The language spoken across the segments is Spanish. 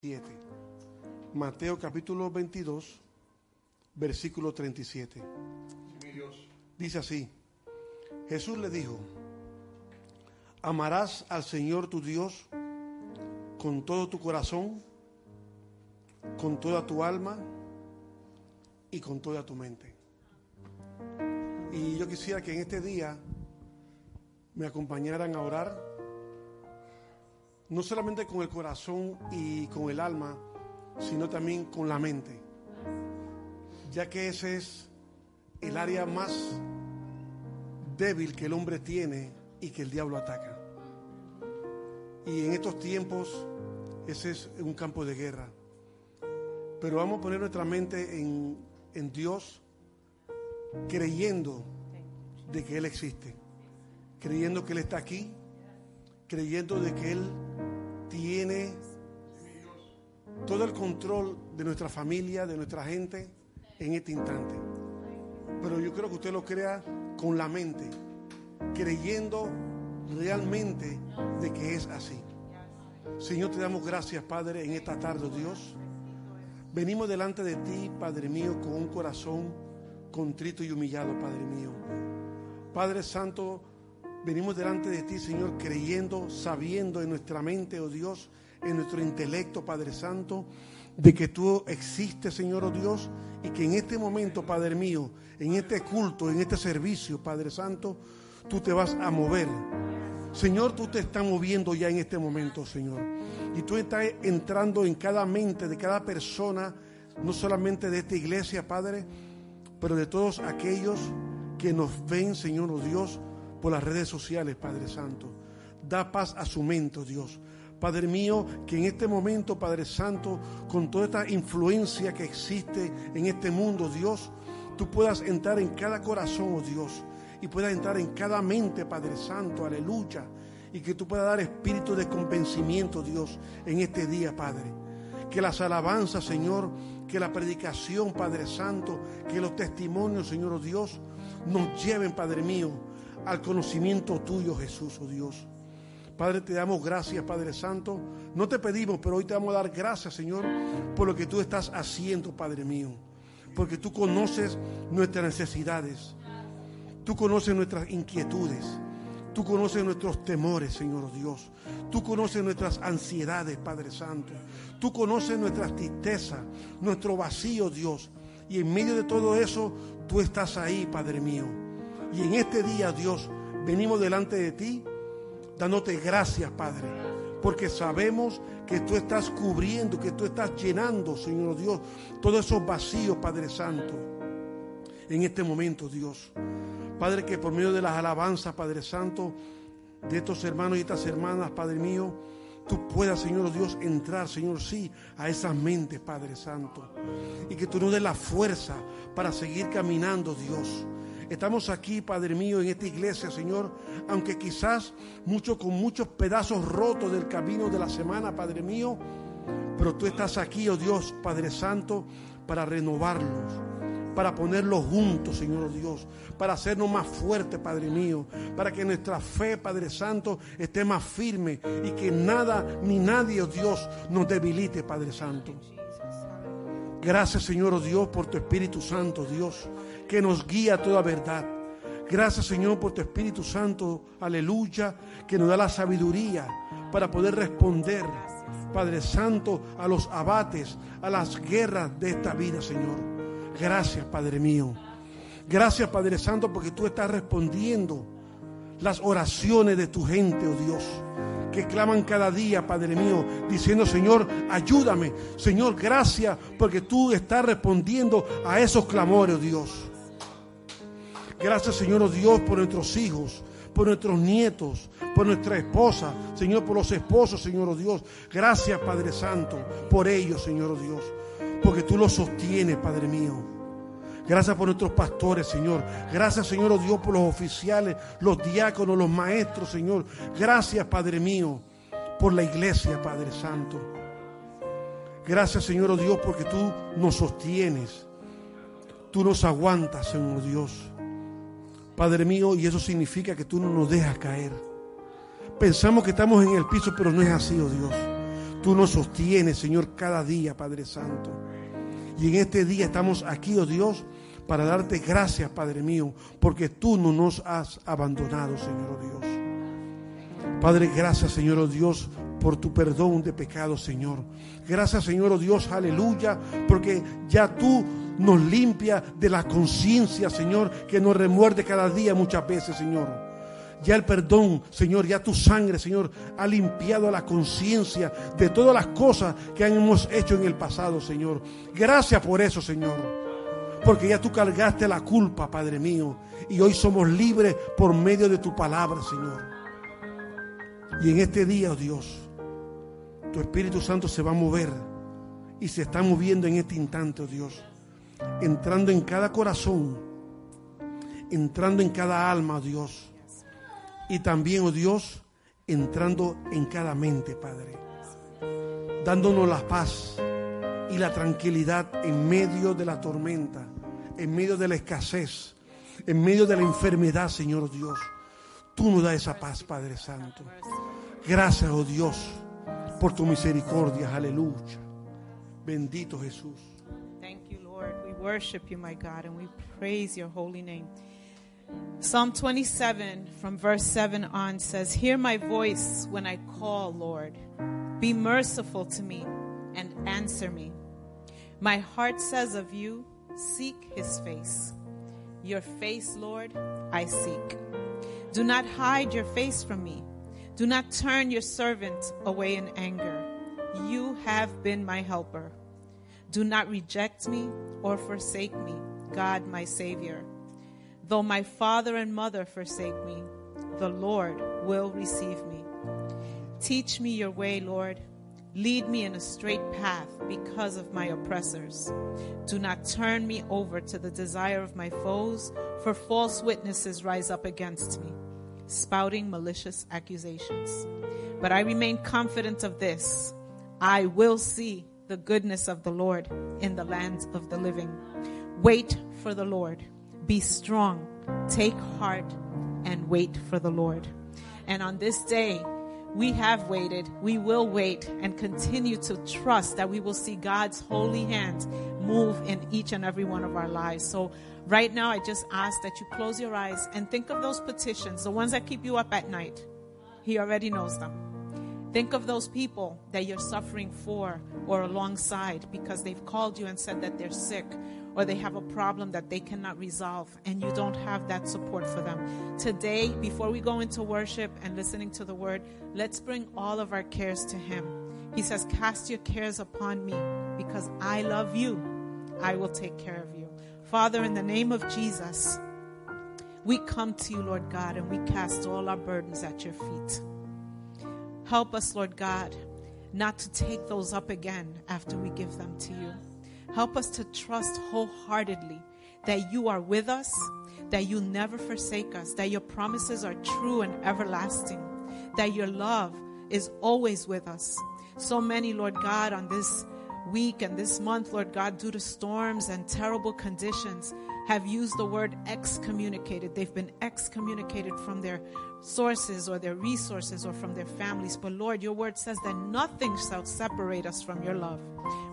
7. Mateo capítulo 22, versículo 37. Dice así, Jesús le dijo, amarás al Señor tu Dios con todo tu corazón, con toda tu alma y con toda tu mente. Y yo quisiera que en este día me acompañaran a orar, no solamente con el corazón y con el alma, sino también con la mente, ya que ese es el área más débil que el hombre tiene y que el diablo ataca. Y en estos tiempos ese es un campo de guerra. Pero vamos a poner nuestra mente en, en Dios, creyendo de que Él existe, creyendo que Él está aquí, creyendo de que Él tiene todo el control de nuestra familia, de nuestra gente en este instante. Pero yo creo que usted lo crea con la mente, creyendo realmente de que es así. Señor, te damos gracias, Padre, en esta tarde, Dios. Venimos delante de ti, Padre mío, con un corazón contrito y humillado, Padre mío. Padre Santo, venimos delante de ti, Señor, creyendo, sabiendo en nuestra mente, oh Dios, en nuestro intelecto, Padre Santo, de que tú existes, Señor, oh Dios, y que en este momento, Padre mío, en este culto, en este servicio, Padre Santo, tú te vas a mover. Señor, tú te estás moviendo ya en este momento, Señor. Y tú estás entrando en cada mente de cada persona, no solamente de esta iglesia, Padre, pero de todos aquellos que nos ven, Señor, oh Dios, por las redes sociales, Padre Santo. Da paz a su mente, oh Dios. Padre mío, que en este momento, Padre Santo, con toda esta influencia que existe en este mundo, Dios, tú puedas entrar en cada corazón, oh Dios, y puedas entrar en cada mente, Padre Santo, aleluya, y que tú puedas dar espíritu de convencimiento, Dios, en este día, Padre. Que las alabanzas, Señor, que la predicación, Padre Santo, que los testimonios, Señor oh Dios, nos lleven, Padre mío, al conocimiento tuyo, Jesús, oh Dios. Padre, te damos gracias, Padre Santo. No te pedimos, pero hoy te vamos a dar gracias, Señor, por lo que tú estás haciendo, Padre mío. Porque tú conoces nuestras necesidades. Tú conoces nuestras inquietudes. Tú conoces nuestros temores, Señor Dios. Tú conoces nuestras ansiedades, Padre Santo. Tú conoces nuestras tristezas, nuestro vacío, Dios. Y en medio de todo eso, tú estás ahí, Padre mío. Y en este día, Dios, venimos delante de ti dándote gracias, Padre, porque sabemos que tú estás cubriendo, que tú estás llenando, Señor Dios, todos esos vacíos, Padre Santo, en este momento, Dios. Padre, que por medio de las alabanzas, Padre Santo, de estos hermanos y estas hermanas, Padre mío, tú puedas, Señor Dios, entrar, Señor, sí, a esas mentes, Padre Santo. Y que tú nos des la fuerza para seguir caminando, Dios. Estamos aquí, Padre mío, en esta iglesia, Señor, aunque quizás mucho con muchos pedazos rotos del camino de la semana, Padre mío, pero tú estás aquí, oh Dios, Padre Santo, para renovarlos, para ponerlos juntos, Señor Dios, para hacernos más fuertes, Padre mío, para que nuestra fe, Padre Santo, esté más firme y que nada ni nadie, oh Dios, nos debilite, Padre Santo. Gracias, Señor oh Dios, por tu Espíritu Santo, Dios, que nos guía a toda verdad. Gracias, Señor, por tu Espíritu Santo, aleluya, que nos da la sabiduría para poder responder, Padre Santo, a los abates, a las guerras de esta vida, Señor. Gracias, Padre mío. Gracias, Padre Santo, porque tú estás respondiendo las oraciones de tu gente, oh Dios que claman cada día, Padre mío, diciendo, Señor, ayúdame. Señor, gracias porque tú estás respondiendo a esos clamores, oh Dios. Gracias, Señor, oh Dios, por nuestros hijos, por nuestros nietos, por nuestra esposa, Señor, por los esposos, Señor, oh Dios. Gracias, Padre Santo, por ellos, Señor, oh Dios, porque tú los sostienes, Padre mío. Gracias por nuestros pastores, Señor. Gracias, Señor, Dios, por los oficiales, los diáconos, los maestros, Señor. Gracias, Padre mío, por la iglesia, Padre Santo. Gracias, Señor, Dios, porque tú nos sostienes. Tú nos aguantas, Señor Dios. Padre mío, y eso significa que tú no nos dejas caer. Pensamos que estamos en el piso, pero no es así, oh Dios. Tú nos sostienes, Señor, cada día, Padre Santo. Y en este día estamos aquí, oh Dios, para darte gracias, Padre mío, porque tú no nos has abandonado, Señor oh Dios. Padre, gracias, Señor oh Dios, por tu perdón de pecado, Señor. Gracias, Señor oh Dios, aleluya, porque ya tú nos limpia de la conciencia, Señor, que nos remuerde cada día muchas veces, Señor. Ya el perdón, Señor, ya tu sangre, Señor, ha limpiado la conciencia de todas las cosas que hemos hecho en el pasado, Señor. Gracias por eso, Señor. Porque ya tú cargaste la culpa, Padre mío. Y hoy somos libres por medio de tu palabra, Señor. Y en este día, oh Dios, tu Espíritu Santo se va a mover y se está moviendo en este instante, oh Dios. Entrando en cada corazón, entrando en cada alma, oh Dios y también, oh Dios, entrando en cada mente, Padre. Dándonos la paz y la tranquilidad en medio de la tormenta, en medio de la escasez, en medio de la enfermedad, Señor Dios. Tú nos das esa paz, Padre Santo. Gracias, oh Dios, por tu misericordia. Aleluya. Bendito Jesús. Worship you, my God, and we praise your holy name. Psalm 27 from verse 7 on says, Hear my voice when I call, Lord. Be merciful to me and answer me. My heart says of you, Seek his face. Your face, Lord, I seek. Do not hide your face from me. Do not turn your servant away in anger. You have been my helper. Do not reject me or forsake me, God my Savior. Though my father and mother forsake me, the Lord will receive me. Teach me your way, Lord. Lead me in a straight path because of my oppressors. Do not turn me over to the desire of my foes, for false witnesses rise up against me, spouting malicious accusations. But I remain confident of this I will see the goodness of the Lord in the lands of the living. Wait for the Lord. Be strong, take heart, and wait for the Lord. And on this day, we have waited, we will wait, and continue to trust that we will see God's holy hand move in each and every one of our lives. So, right now, I just ask that you close your eyes and think of those petitions, the ones that keep you up at night. He already knows them. Think of those people that you're suffering for or alongside because they've called you and said that they're sick or they have a problem that they cannot resolve and you don't have that support for them. Today, before we go into worship and listening to the word, let's bring all of our cares to Him. He says, Cast your cares upon me because I love you. I will take care of you. Father, in the name of Jesus, we come to you, Lord God, and we cast all our burdens at your feet. Help us, Lord God, not to take those up again after we give them to you. Help us to trust wholeheartedly that you are with us, that you never forsake us, that your promises are true and everlasting, that your love is always with us. So many, Lord God, on this week and this month, Lord God, due to storms and terrible conditions, have used the word excommunicated. They've been excommunicated from their sources or their resources or from their families. But Lord, your word says that nothing shall separate us from your love.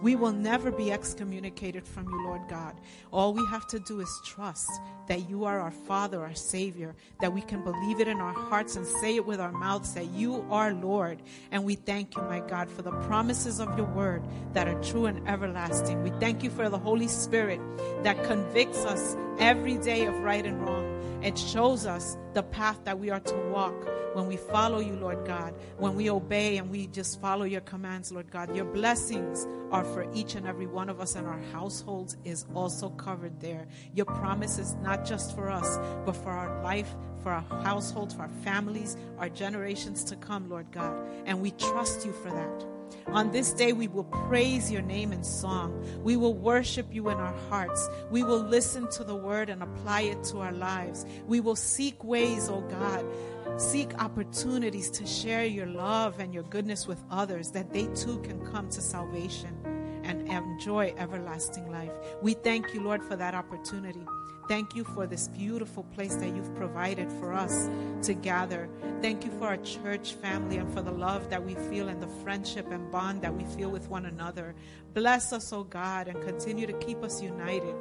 We will never be excommunicated from you, Lord God. All we have to do is trust that you are our Father, our Savior, that we can believe it in our hearts and say it with our mouths that you are Lord. And we thank you, my God, for the promises of your word that are true and everlasting. We thank you for the Holy Spirit that convicts us every day of right and wrong. It shows us the path that we are to walk when we follow you, Lord God, when we obey and we just follow your commands, Lord God. Your blessings are for each and every one of us, and our households is also covered there. Your promise is not just for us, but for our life, for our households, for our families, our generations to come, Lord God. And we trust you for that. On this day, we will praise your name in song. We will worship you in our hearts. We will listen to the word and apply it to our lives. We will seek ways, oh God, seek opportunities to share your love and your goodness with others that they too can come to salvation and enjoy everlasting life. We thank you, Lord, for that opportunity. Thank you for this beautiful place that you've provided for us to gather. Thank you for our church family and for the love that we feel and the friendship and bond that we feel with one another. Bless us, oh God, and continue to keep us united.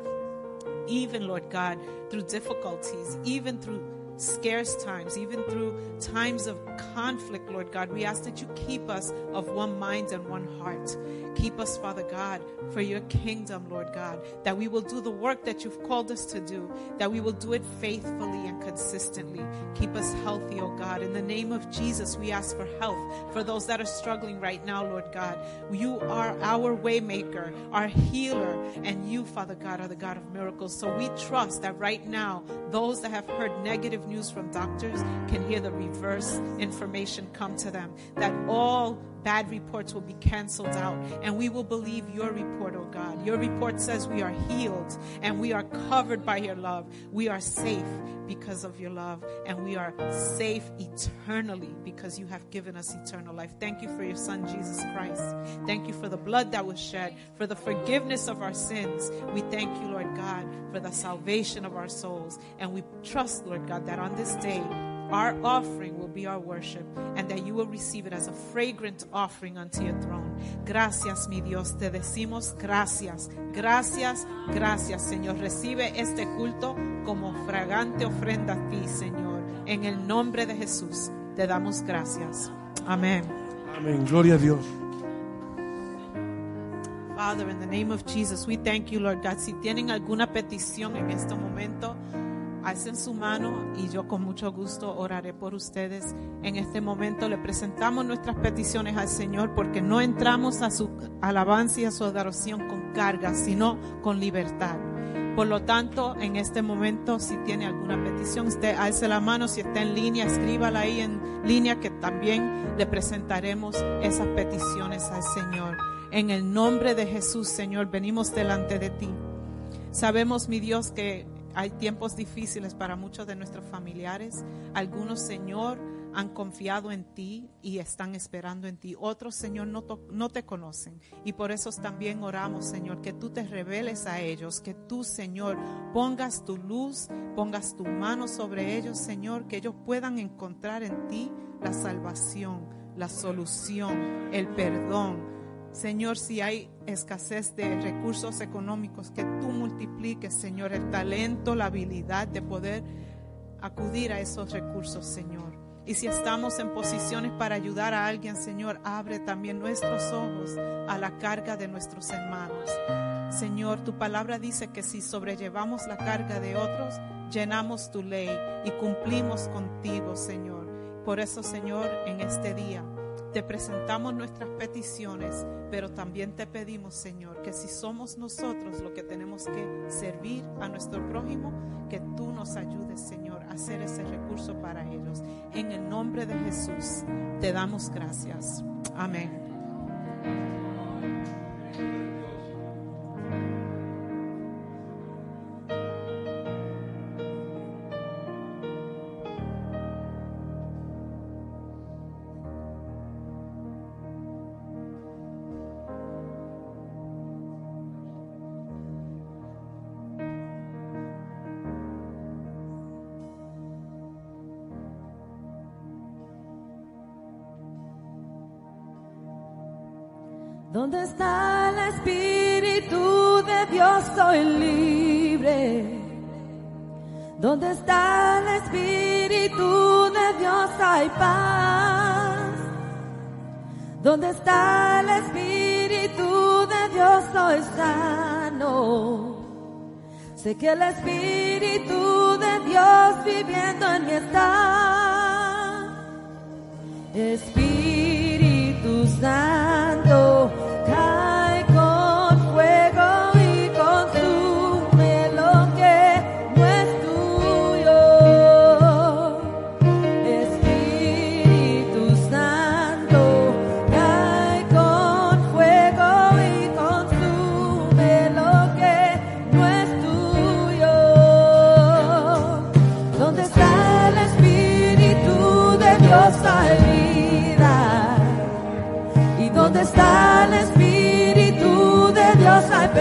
Even, Lord God, through difficulties, even through scarce times, even through times of conflict, Lord God. We ask that you keep us of one mind and one heart. Keep us, Father God, for your kingdom, Lord God, that we will do the work that you've called us to do, that we will do it faithfully and consistently. Keep us healthy, oh God. In the name of Jesus, we ask for health for those that are struggling right now, Lord God. You are our waymaker, our healer, and you, Father God, are the God of miracles. So we trust that right now, those that have heard negative news from doctors can hear the reverse information come to them, that all bad reports will be canceled out and we will believe your report, oh God. Your report says we are healed and we are covered by your love. We are safe because of your love and we are safe eternally because you have given us eternal life. Thank you for your son, Jesus Christ. Thank you for the blood that was shed, for the forgiveness of our sins. We thank you, Lord God, for the salvation of our souls. And we trust, Lord God, that on this day, our offering will be our worship and that you will receive it as a fragrant offering unto your throne. Gracias, mi Dios, te decimos gracias, gracias, gracias, Señor. Recibe este culto como fragante ofrenda a ti, Señor. En el nombre de Jesús te damos gracias. Amén. Amén. Gloria a Dios. Father, in the name of Jesus, we thank you, Lord God. Si tienen alguna petición en este momento, alcen su mano y yo con mucho gusto oraré por ustedes. En este momento le presentamos nuestras peticiones al Señor porque no entramos a su alabanza y a su adoración con carga, sino con libertad. Por lo tanto, en este momento, si tiene alguna petición, usted alce la mano, si está en línea, escríbala ahí en línea que también le presentaremos esas peticiones al Señor. En el nombre de Jesús, Señor, venimos delante de ti. Sabemos, mi Dios, que hay tiempos difíciles para muchos de nuestros familiares. Algunos, Señor, han confiado en ti y están esperando en ti. Otros, Señor, no, no, te conocen. Y por eso también oramos, Señor, que tú te reveles a ellos, que tú, Señor, pongas tu luz, pongas tu mano sobre ellos, Señor, que ellos puedan encontrar en ti la salvación, la solución, el perdón Señor, si hay escasez de recursos económicos, que tú multipliques, Señor, el talento, la habilidad de poder acudir a esos recursos, Señor. Y si estamos en posiciones para ayudar a alguien, Señor, abre también nuestros ojos a la carga de nuestros hermanos. Señor, tu palabra dice que si sobrellevamos la carga de otros, llenamos tu ley y cumplimos contigo, Señor. Por eso, Señor, en este día te presentamos nuestras peticiones, pero también te pedimos, Señor, que si somos nosotros los que tenemos que servir a nuestro prójimo, que tú nos ayudes, Señor, a hacer ese recurso para ellos. En el nombre de Jesús, te damos gracias. Amén. Está el Espíritu de Dios? Soy libre. ¿Dónde está el Espíritu de Dios? Hay paz. ¿Dónde está el Espíritu de Dios? Soy sano. Sé que el Espíritu de Dios viviendo en mí está. Espíritu Santo.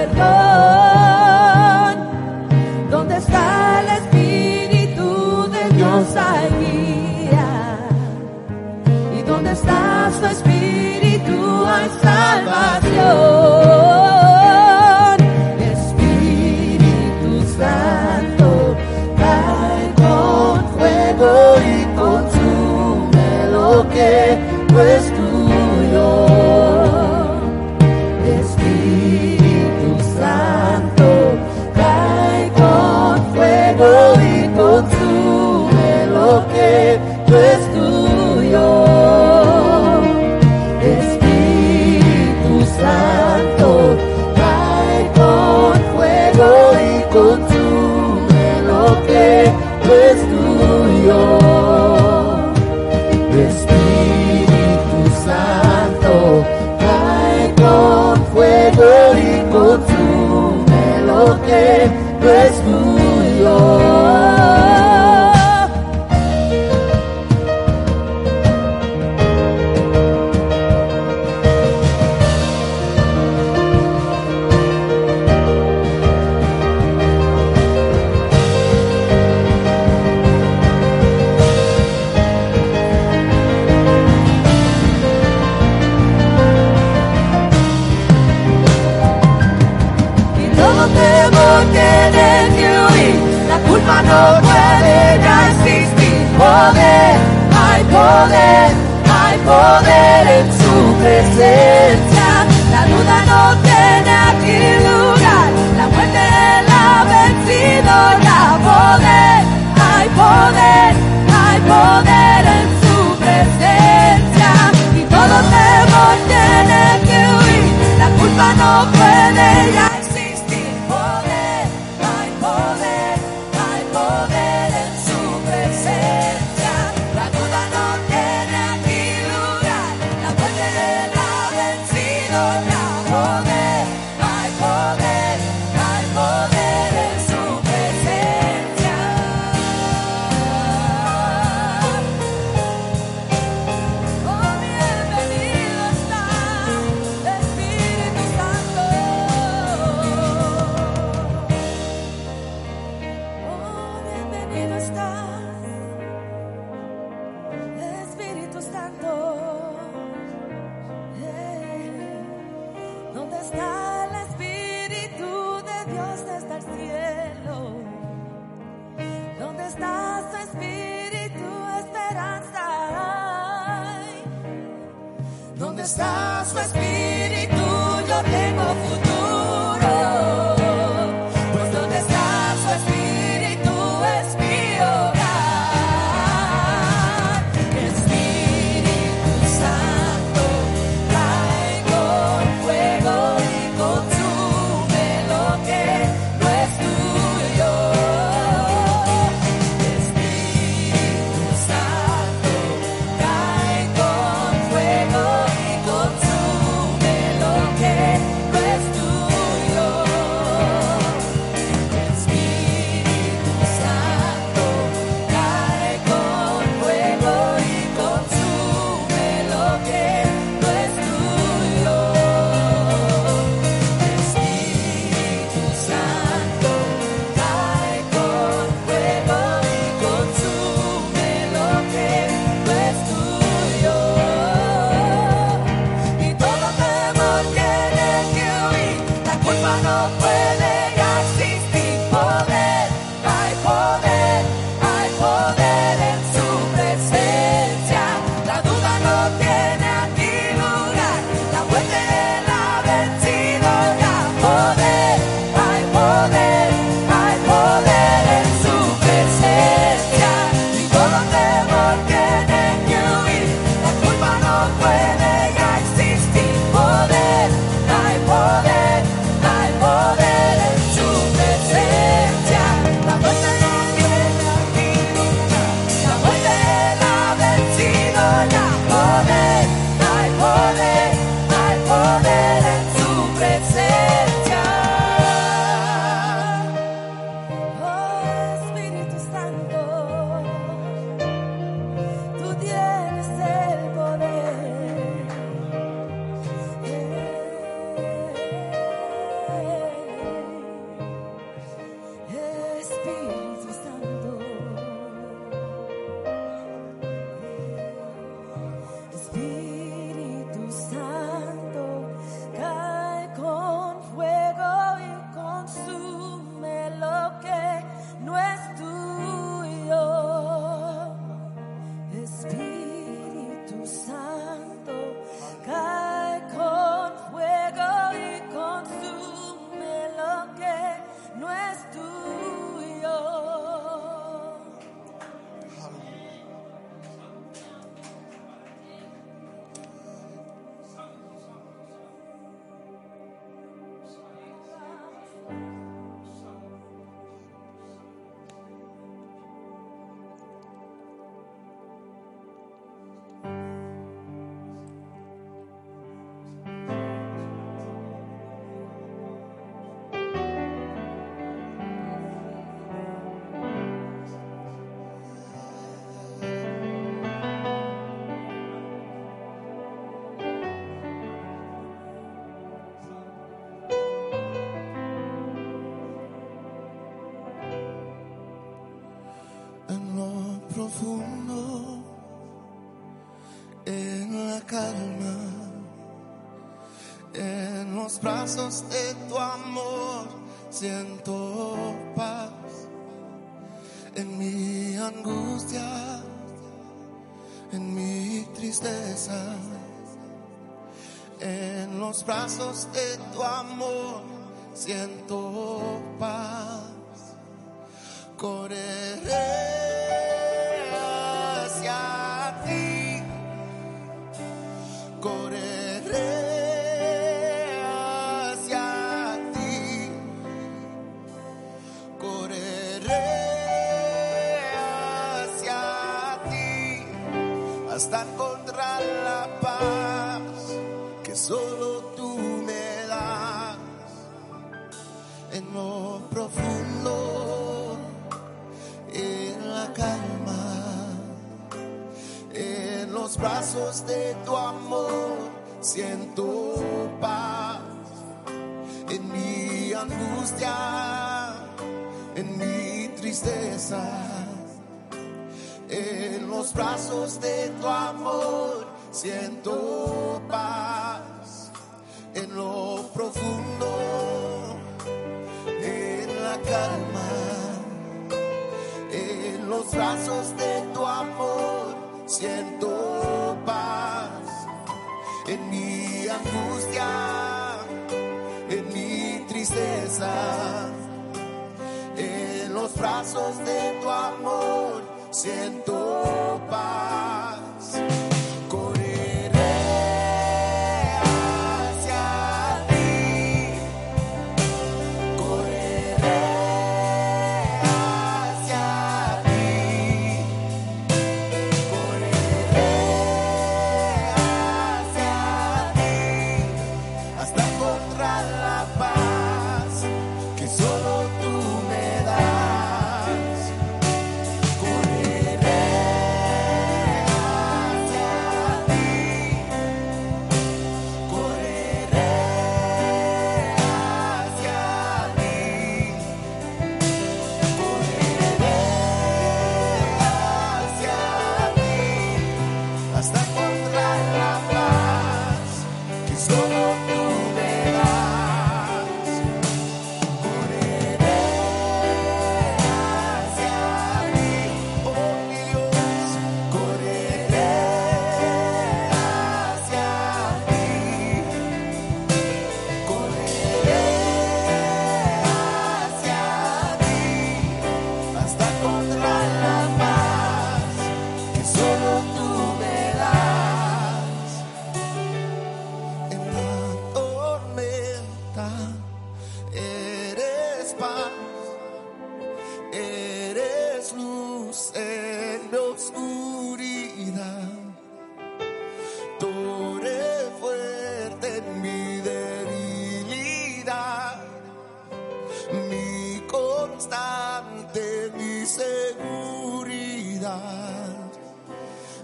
Espíritu de la duda no tiene aquí lugar, la muerte la vencido, la poder, hay poder, hay poder en su presencia, y todo temor tiene que huir, la culpa no está su espíritu, yo tengo futuro. Profundo, en la calma, en los brazos de tu amor, siento paz. En mi angustia, en mi tristeza, en los brazos de tu amor, siento paz correré brazos de tu amor, siento paz en mi angustia, en mi tristeza, en los brazos de tu amor, siento paz en lo profundo en la calma, en los brazos de tu amor, siento paz en los brazos de tu amor, siento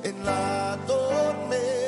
En la tormenta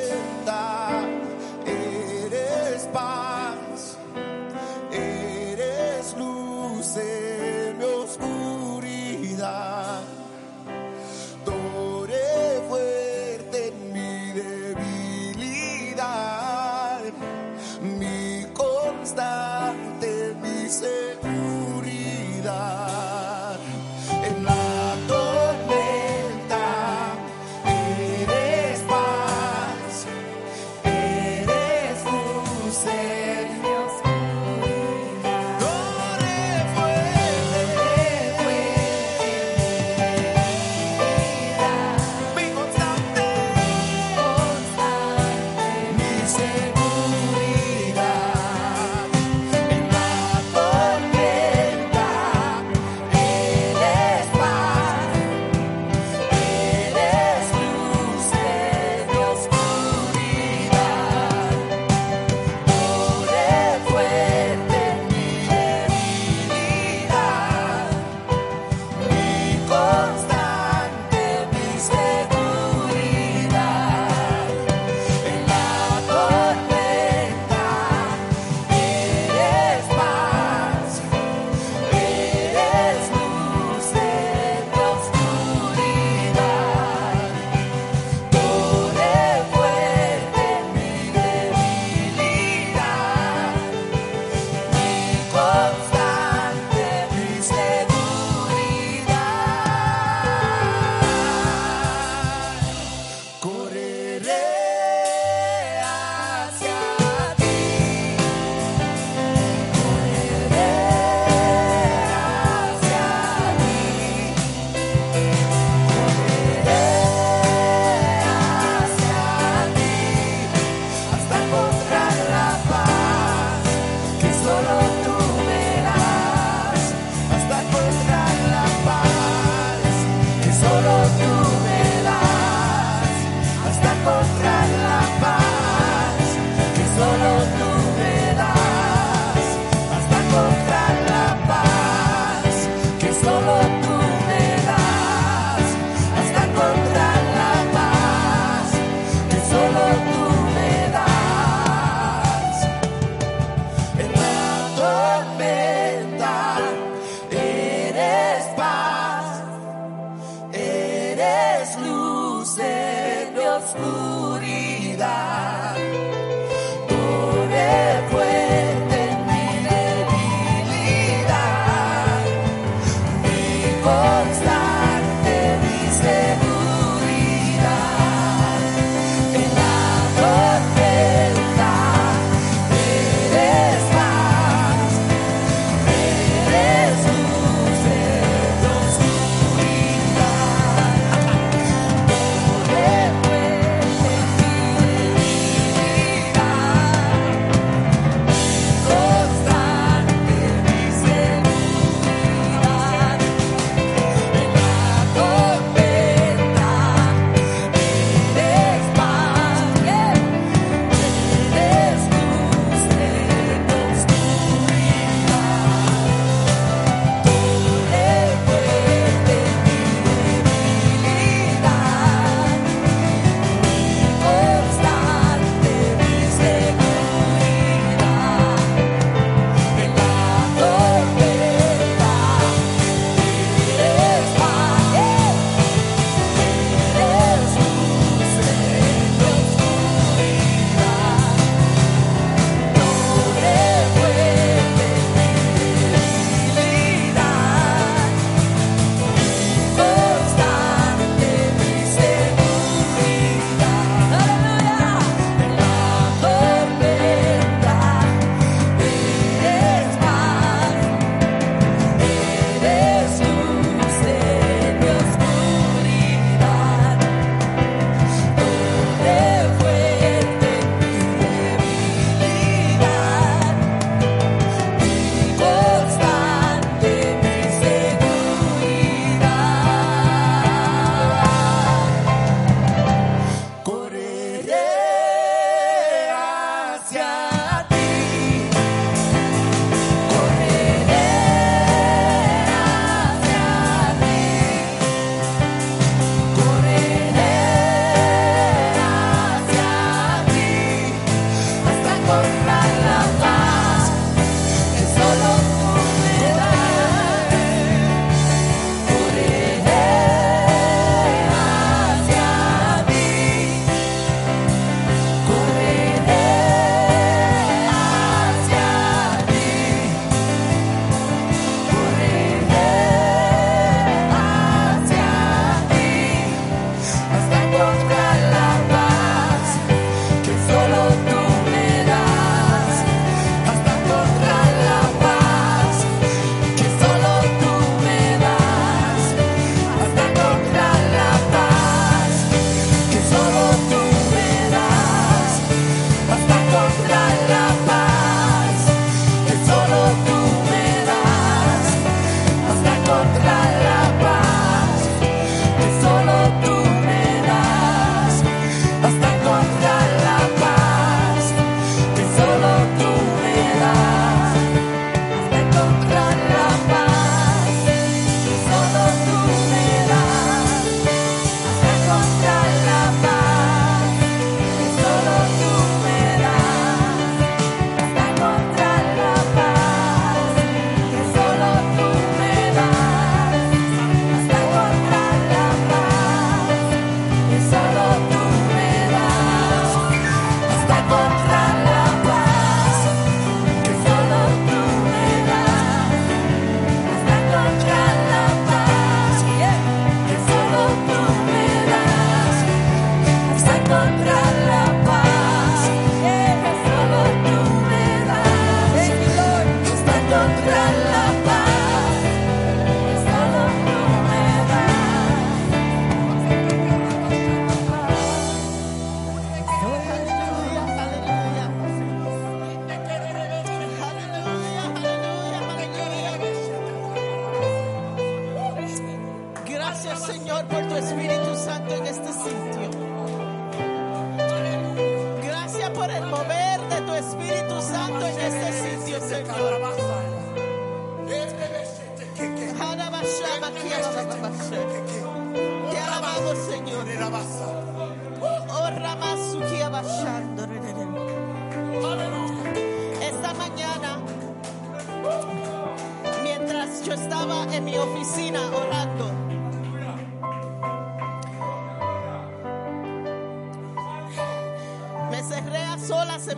Señor, por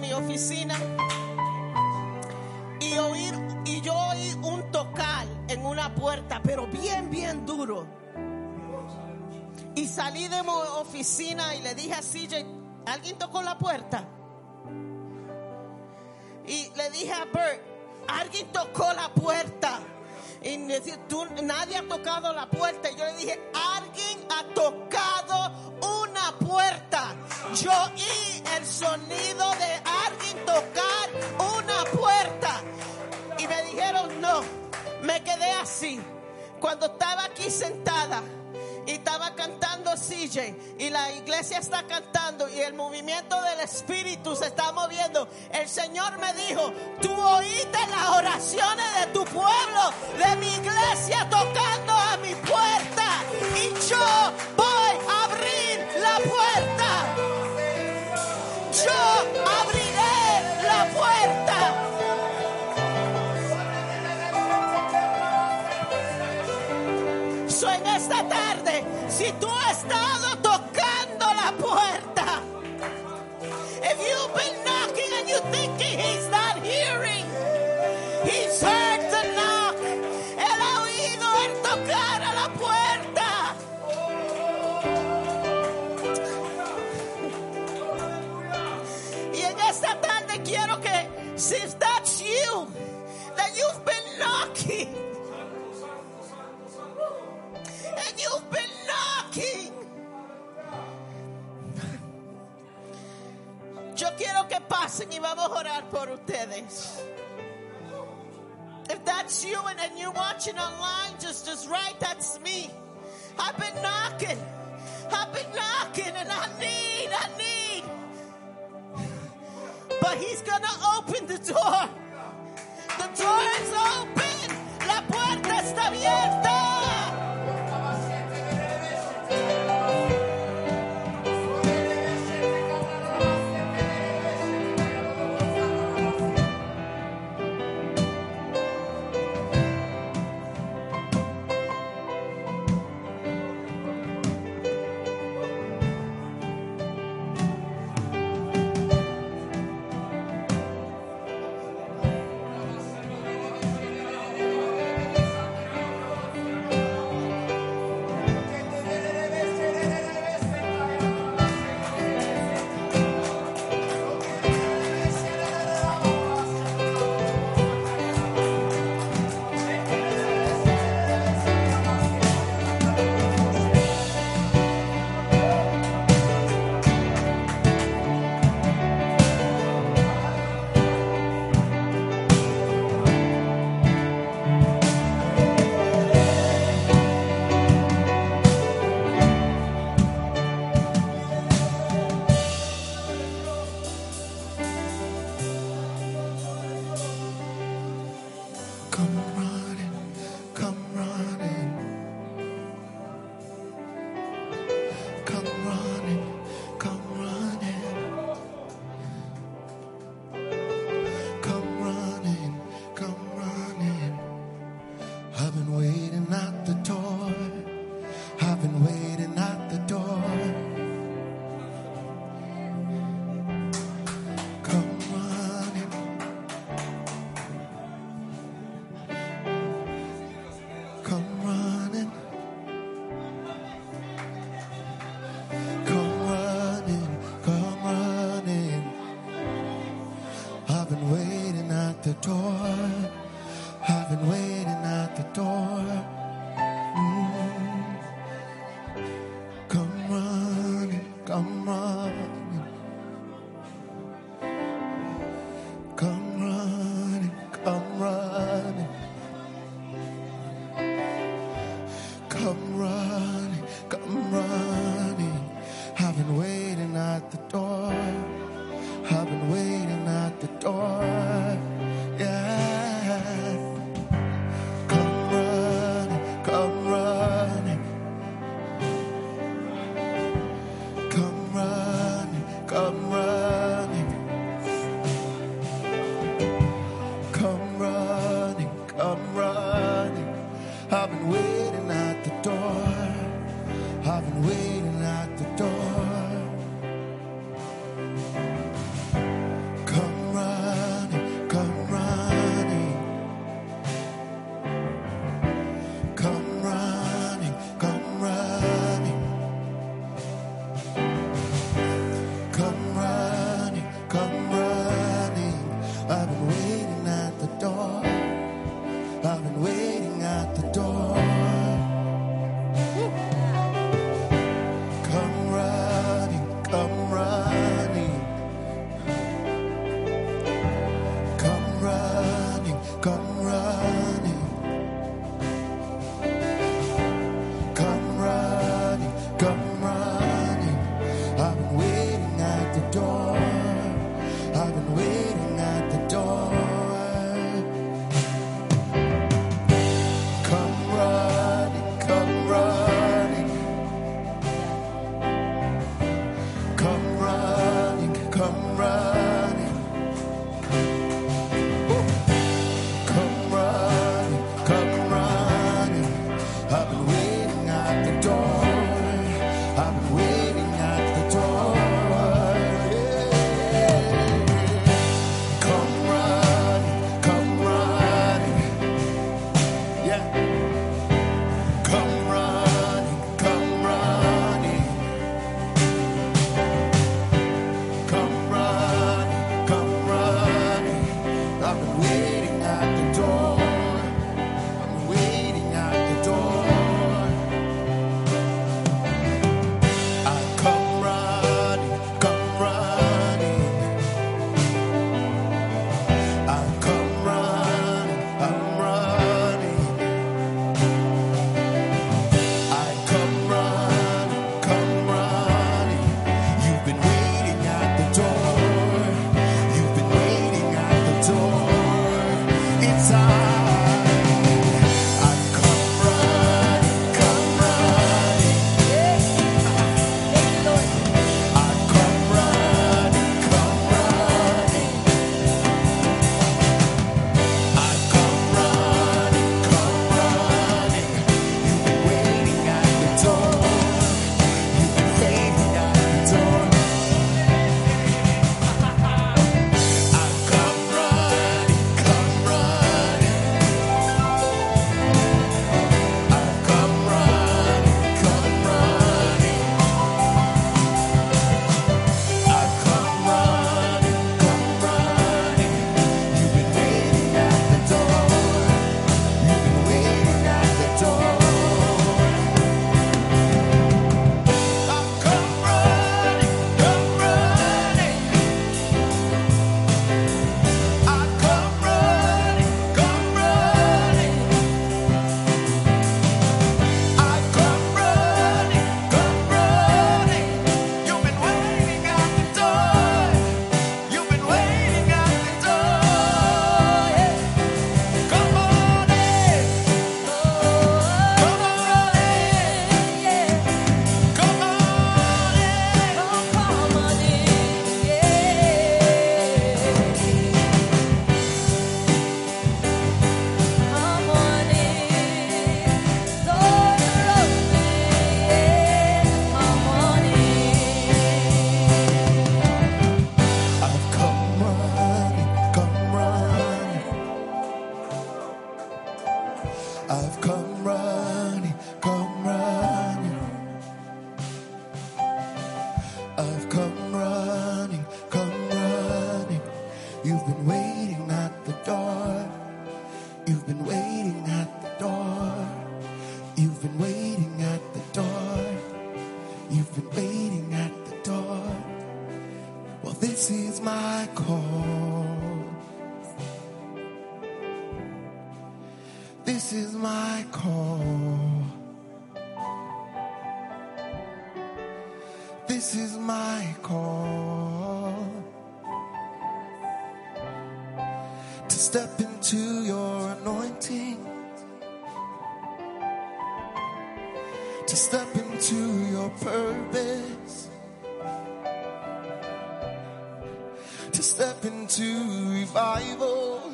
mi oficina y oír y yo oí un tocar en una puerta, pero bien, bien duro. Y salí de mi oficina y le dije a CJ, ¿alguien tocó la puerta? Y le dije a Bert, alguien tocó la puerta. Y decía, "Tú- nadie ha tocado la puerta. Y yo le dije, alguien ha tocado. Yo oí el sonido de alguien tocar una puerta. Y me dijeron, no. Me quedé así. Cuando estaba aquí sentada y estaba cantando CJ y la iglesia está cantando y el movimiento del Espíritu se está moviendo, el Señor me dijo, tú oíste las oraciones de tu pueblo, de mi iglesia tocando a mi puerta y yo voy a abrir la puerta. Esta tarde, si tú has estado tocando la puerta, if you've been knocking and you think he's not hearing, he's heard the knock. Él ha oído el tocar a la puerta. Y en esta tarde quiero que, si you've been knocking. Yo quiero que pasen y vamos a orar por ustedes. If that's you and then you're watching online, just just write that's me. I've been knocking. I've been knocking and I need, I need. But he's gonna open the door. The door is open. La puerta está abierta. To step into your purpose, to step into revival,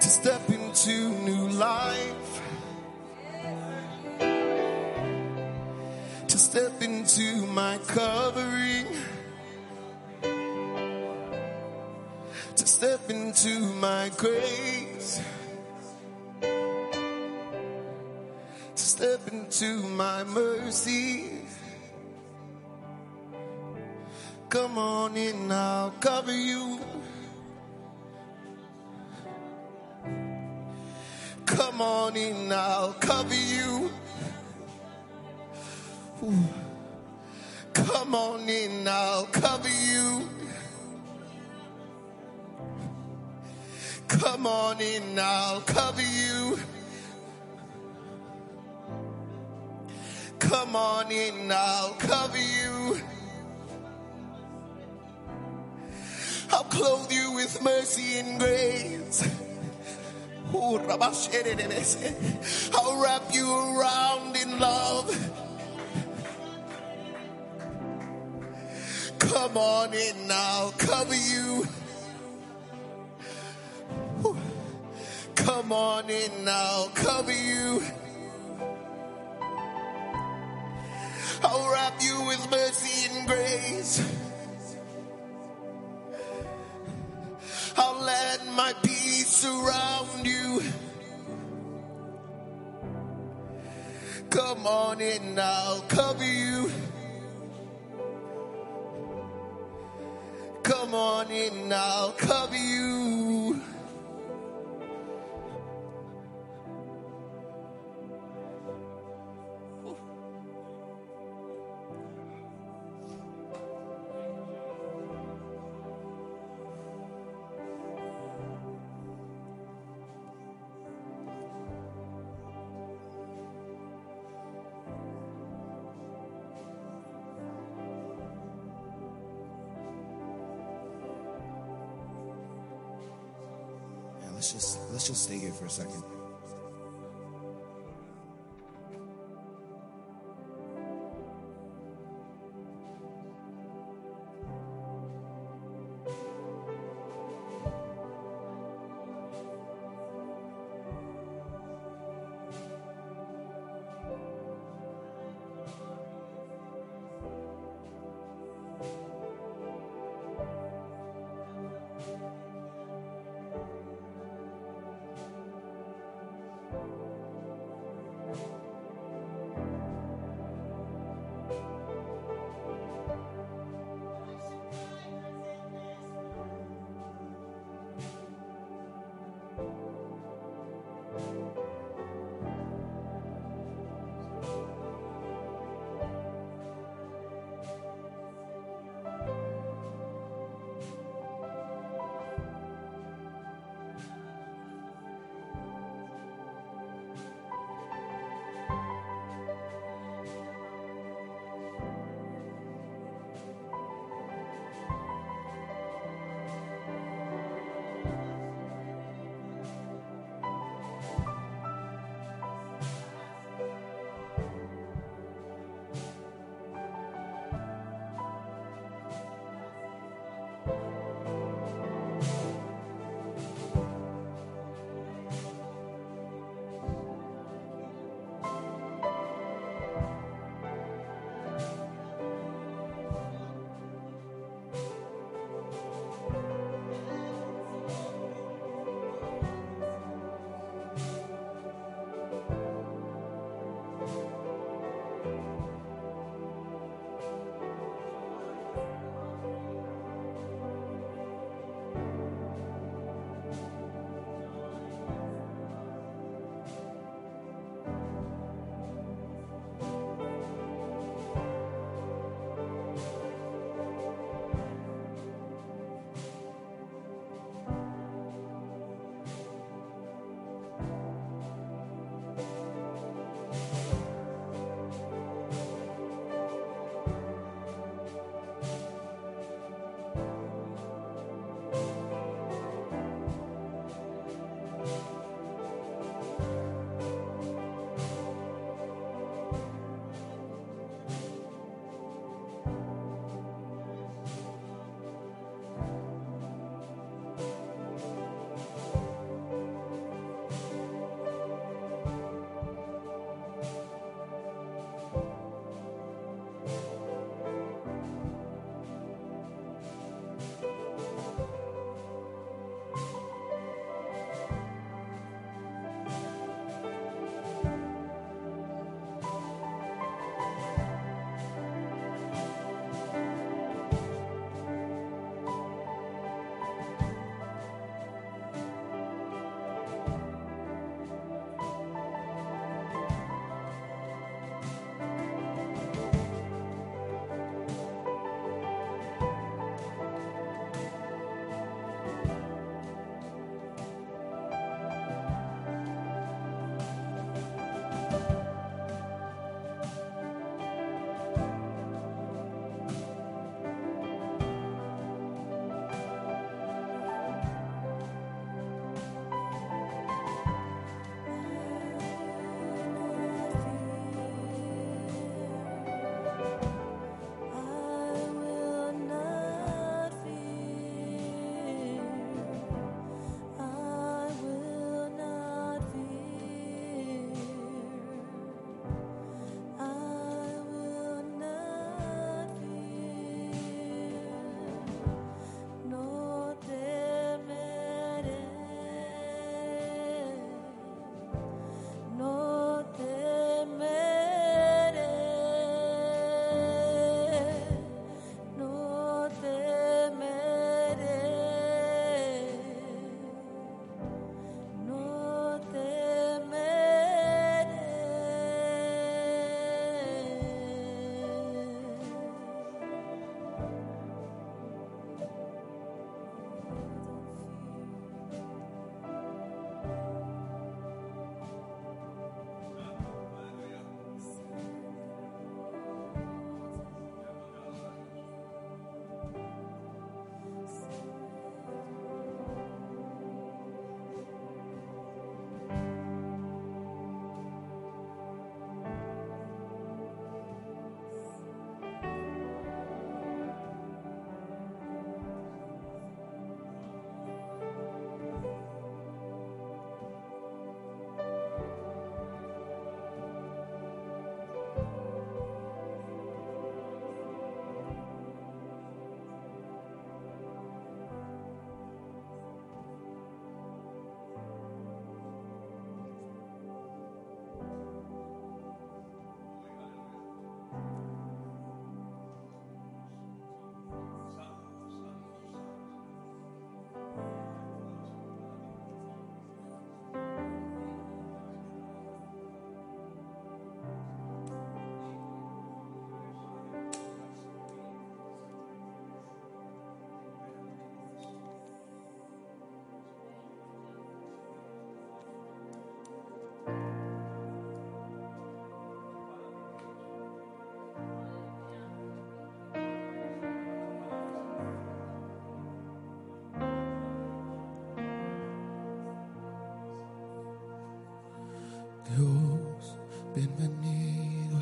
to step into new life. to step into my covering, to step into my grace, step into my mercy. Come on in, I'll cover you. Come on in, I'll cover you. Come on in, I'll cover you. Come on in, I'll cover you. Come on in, I'll cover you. I'll clothe you with mercy and grace. I'll wrap you around in love. Come on in now, cover you. Come on in now, cover you. I'll wrap you with mercy and grace. I'll let my peace surround you. Come on in now, cover you. Come on in, I'll cover you. Let's just let's just stay here for a second.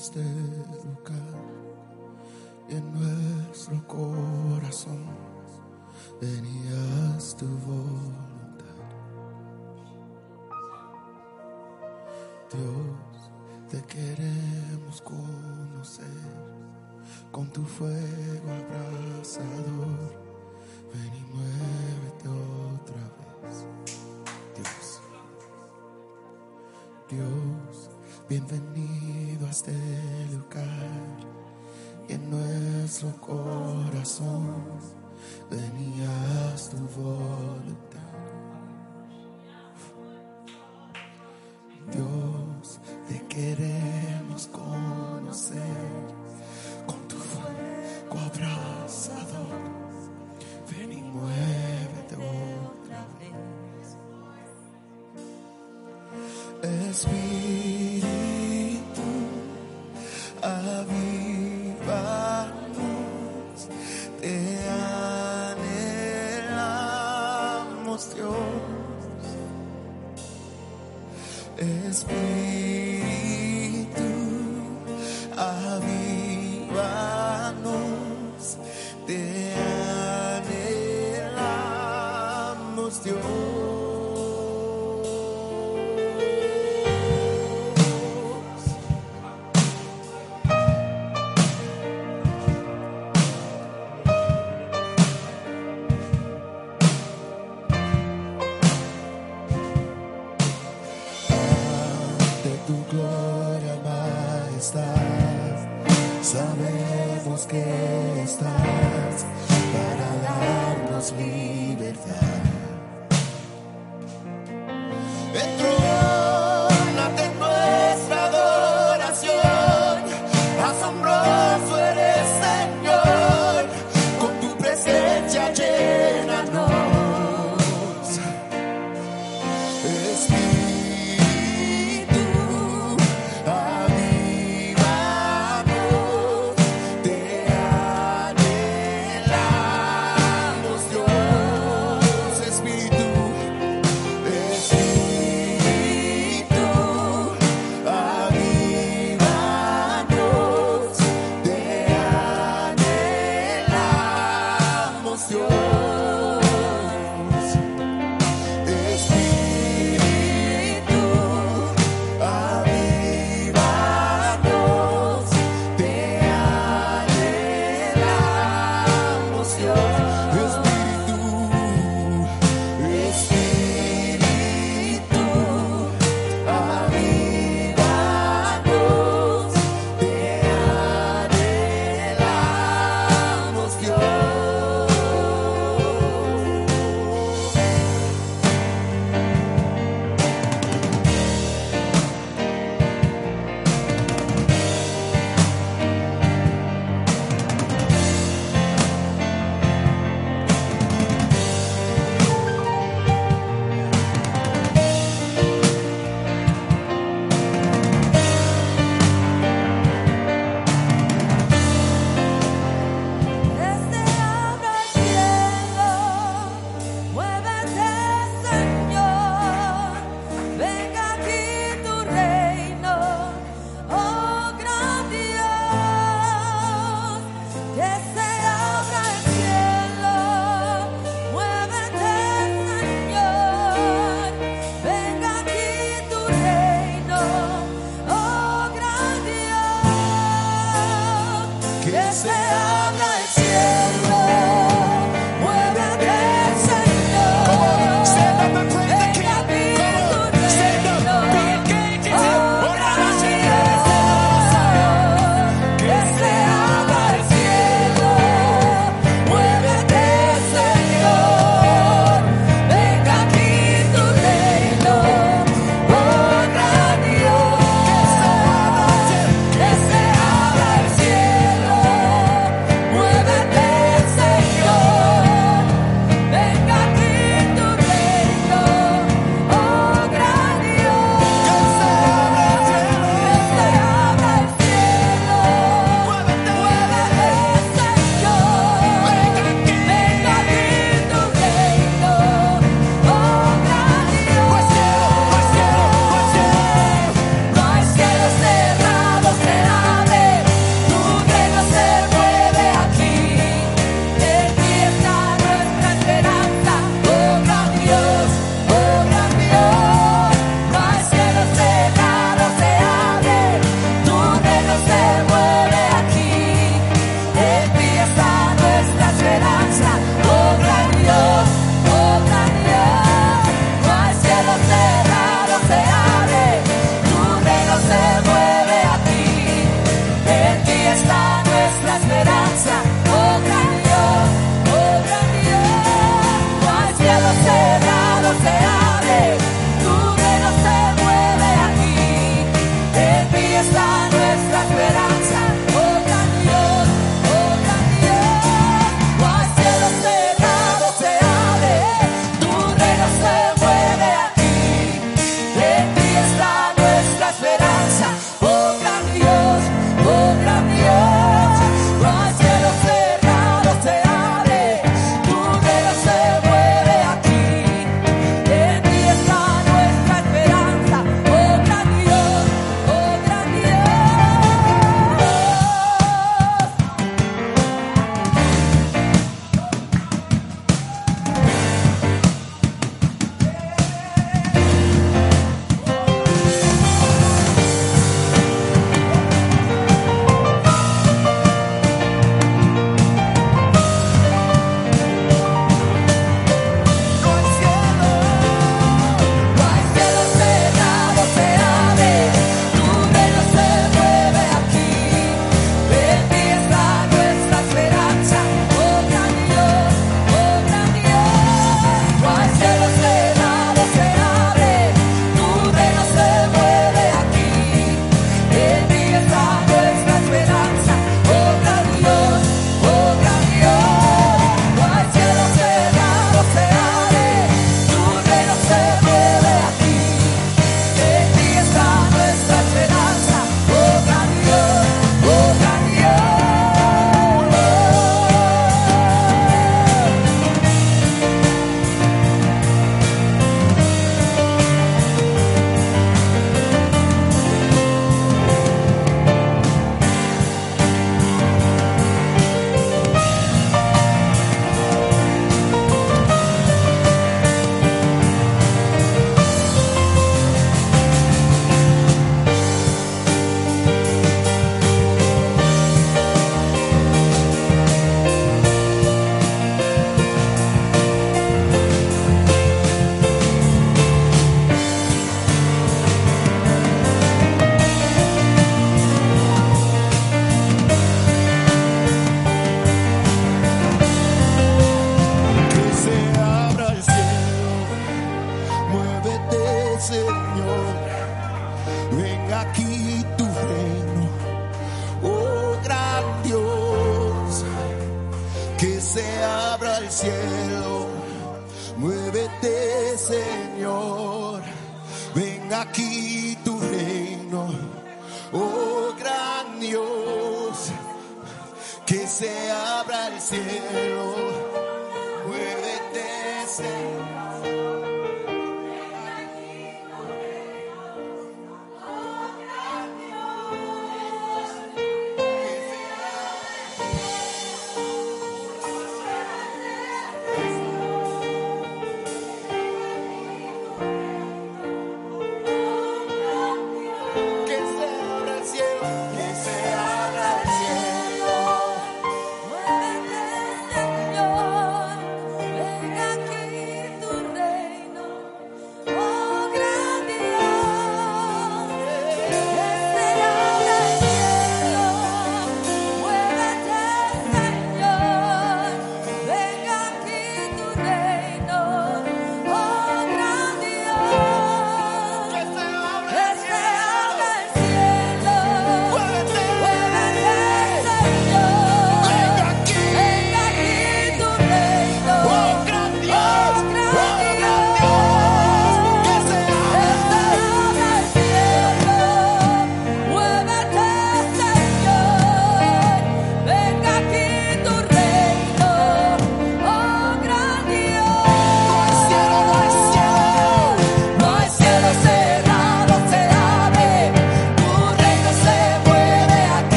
Este en nuestro corazón venías tu voluntad. Dios, te queremos conocer con tu fuego abrasador. Ven y muévete otra vez. Dios. Dios, bienvenido este lugar y en nuestro corazón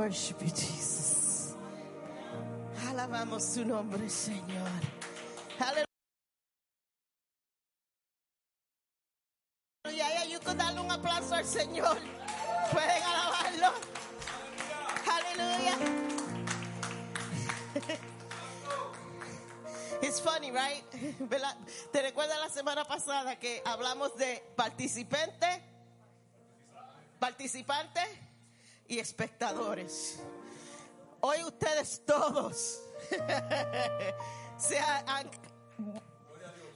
worship you, Jesus. Alabamos su nombre, Señor. Hoy ustedes todos se han- han-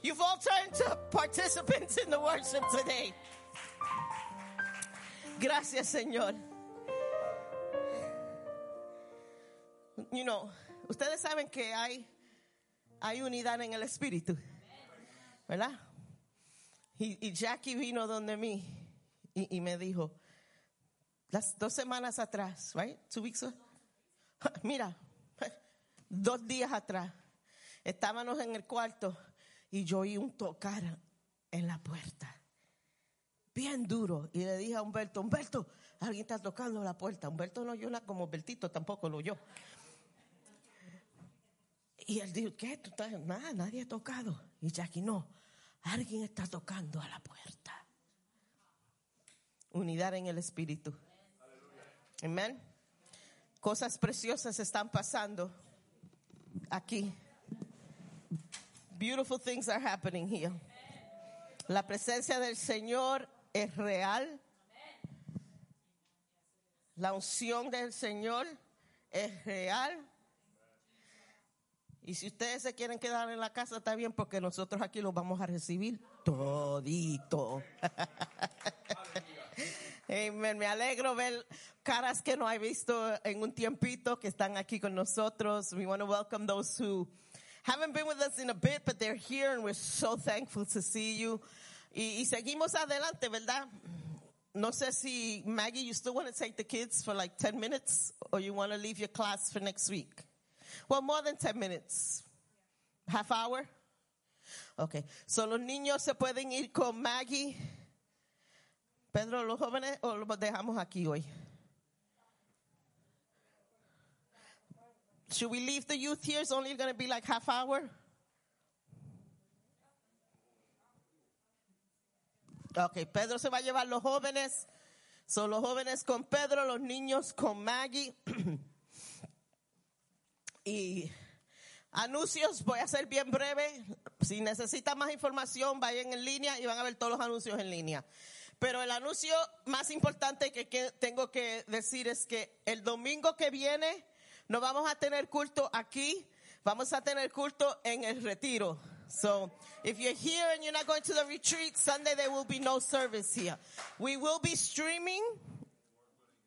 You've all turned to participants in the worship today. Gracias, Señor. You know, ustedes saben que hay, hay unidad en el espíritu, ¿verdad? Y, Jackie vino donde mí y me dijo, las dos semanas atrás, right? Two weeks. Mira, dos días atrás, estábamos en el cuarto y yo oí un tocar en la puerta. Bien duro. Y le dije a Humberto, Humberto, alguien está tocando la puerta. Humberto no oyó nada como Bertito tampoco lo oyó. Y él dijo, ¿qué? ¿Tú? Nada, nadie ha tocado. Y Jackie, no, alguien está tocando a la puerta. Unidad en el espíritu. Amén. Cosas preciosas están pasando aquí. Beautiful things are happening here. La presencia del Señor es real. La unción del Señor es real. Y si ustedes se quieren quedar en la casa, está bien, porque nosotros aquí los vamos a recibir todito. Amen. Me alegro ver caras que no he visto en un tiempito que están aquí con nosotros. We want to welcome those who haven't been with us in a bit, but they're here and we're so thankful to see you. Y, seguimos adelante, ¿verdad? No sé si Maggie, you still want to take the kids for like 10 minutes or you want to leave your class for next week? Well, more than 10 minutes. Half hour? Okay. So los niños se pueden ir con Maggie. Pedro, los jóvenes o los dejamos aquí hoy? Should we leave the youth here? It's only going to be like half hour. Ok, Pedro se va a llevar los jóvenes. Son los jóvenes con Pedro, los niños con Maggie. y anuncios, voy a ser bien breve. Si necesitan más información, vayan en línea y van a ver todos los anuncios en línea. Pero el anuncio más importante que, tengo que decir es que el domingo que viene no vamos a tener culto aquí, vamos a tener culto en el retiro. So, if you're here and you're not going to the retreat, Sunday there will be no service here. We will be streaming,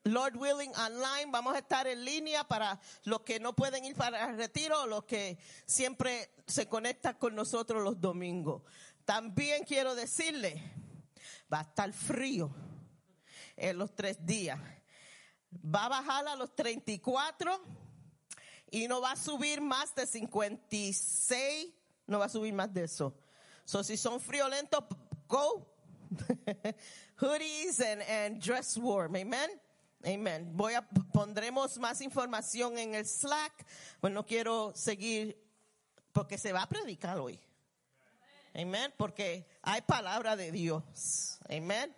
Lord willing, online. Vamos a estar en línea para los que no pueden ir para el retiro o los que siempre se conectan con nosotros los domingos. También quiero decirle, va a estar frío en los tres días. Va a bajar a los 34 y no va a subir más de 56, no va a subir más de eso. So si son friolentos, go. Hoodies and, dress warm, amen. Amen. Voy a pondremos más información en el Slack. Pues no quiero seguir porque se va a predicar hoy. Amen. Porque hay palabra de Dios. Amen.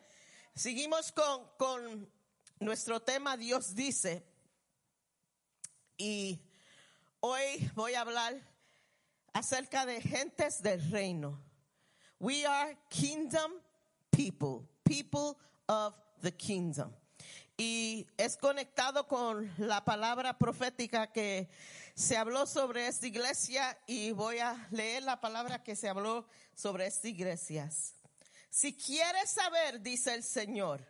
Seguimos con, con nuestro tema Dios dice. Y hoy voy a hablar acerca de gentes del reino. We are kingdom people, people of the kingdom. Y es conectado con la palabra profética que se habló sobre esta iglesia y voy a leer la palabra que se habló sobre esta iglesia. Si quieres saber, dice el Señor,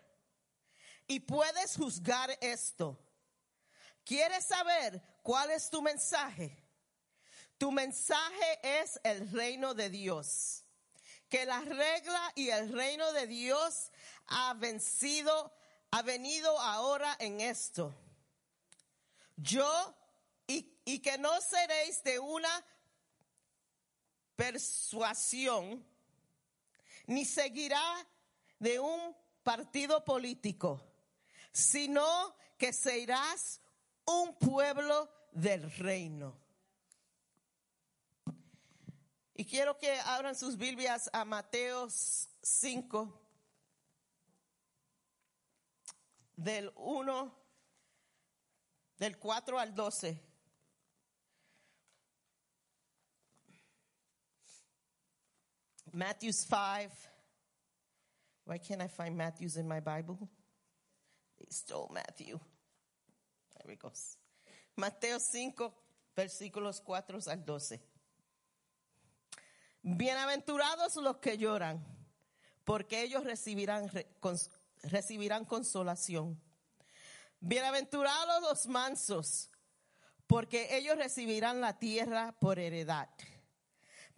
y puedes juzgar esto, ¿quieres saber cuál es tu mensaje? Tu mensaje es el reino de Dios. Que la regla y el reino de Dios ha vencido, ha venido ahora en esto. Yo, y, que no seréis de una persuasión, ni seguirá de un partido político, sino que serás un pueblo del reino. Y quiero que abran sus Biblias a Mateo 5, del 1, del 4 al 12. Matthew's 5. Why can't I find Matthew's in my Bible? They stole Matthew. There it goes. Mateo 5, versículos 4 al 12. Bienaventurados los que lloran, porque ellos recibirán, recibirán consolación. Bienaventurados los mansos, porque ellos recibirán la tierra por heredad.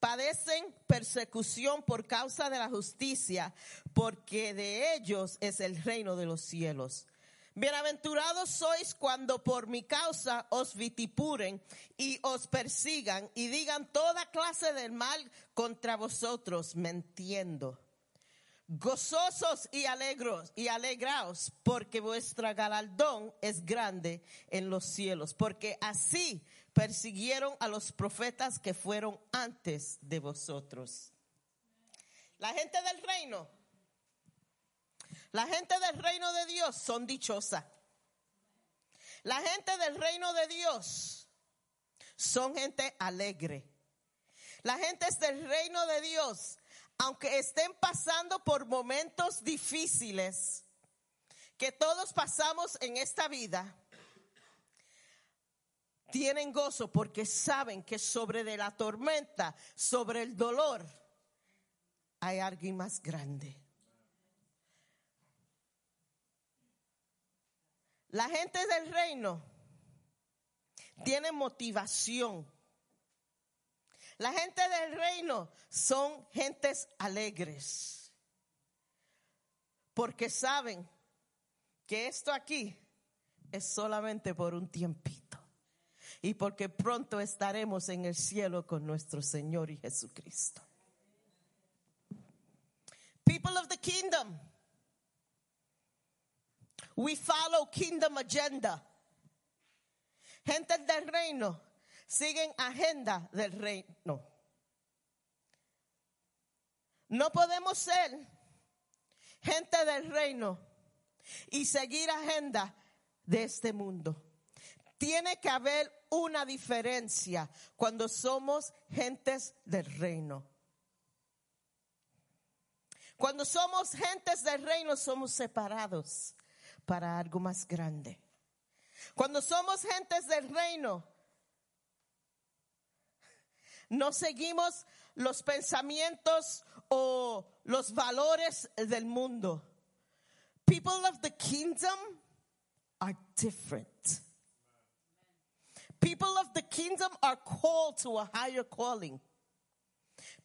padecen persecución por causa de la justicia, porque de ellos es el reino de los cielos. Bienaventurados sois cuando por mi causa os vitipuren y os persigan y digan toda clase de mal contra vosotros, mintiendo. Gozosos y alegros y alegraos, porque vuestra galardón es grande en los cielos, porque así persiguieron a los profetas que fueron antes de vosotros. La gente del reino, la gente del reino de Dios son dichosas. La gente del reino de Dios son gente alegre. La gente del reino de Dios, aunque estén pasando por momentos difíciles que todos pasamos en esta vida, tienen gozo porque saben que sobre de la tormenta, sobre el dolor, hay alguien más grande. La gente del reino tiene motivación. La gente del reino son gentes alegres. Porque saben que esto aquí es solamente por un tiempito. Y porque pronto estaremos en el cielo con nuestro Señor y Jesucristo. People of the kingdom. We follow kingdom agenda. Gente del reino siguen agenda del reino. No podemos ser gente del reino y seguir agenda de este mundo. Tiene que haber una diferencia cuando somos gentes del reino. Cuando somos gentes del reino somos separados para algo más grande. Cuando somos gentes del reino, no seguimos los pensamientos o los valores del mundo. People of the kingdom are different. People of the kingdom are called to a higher calling.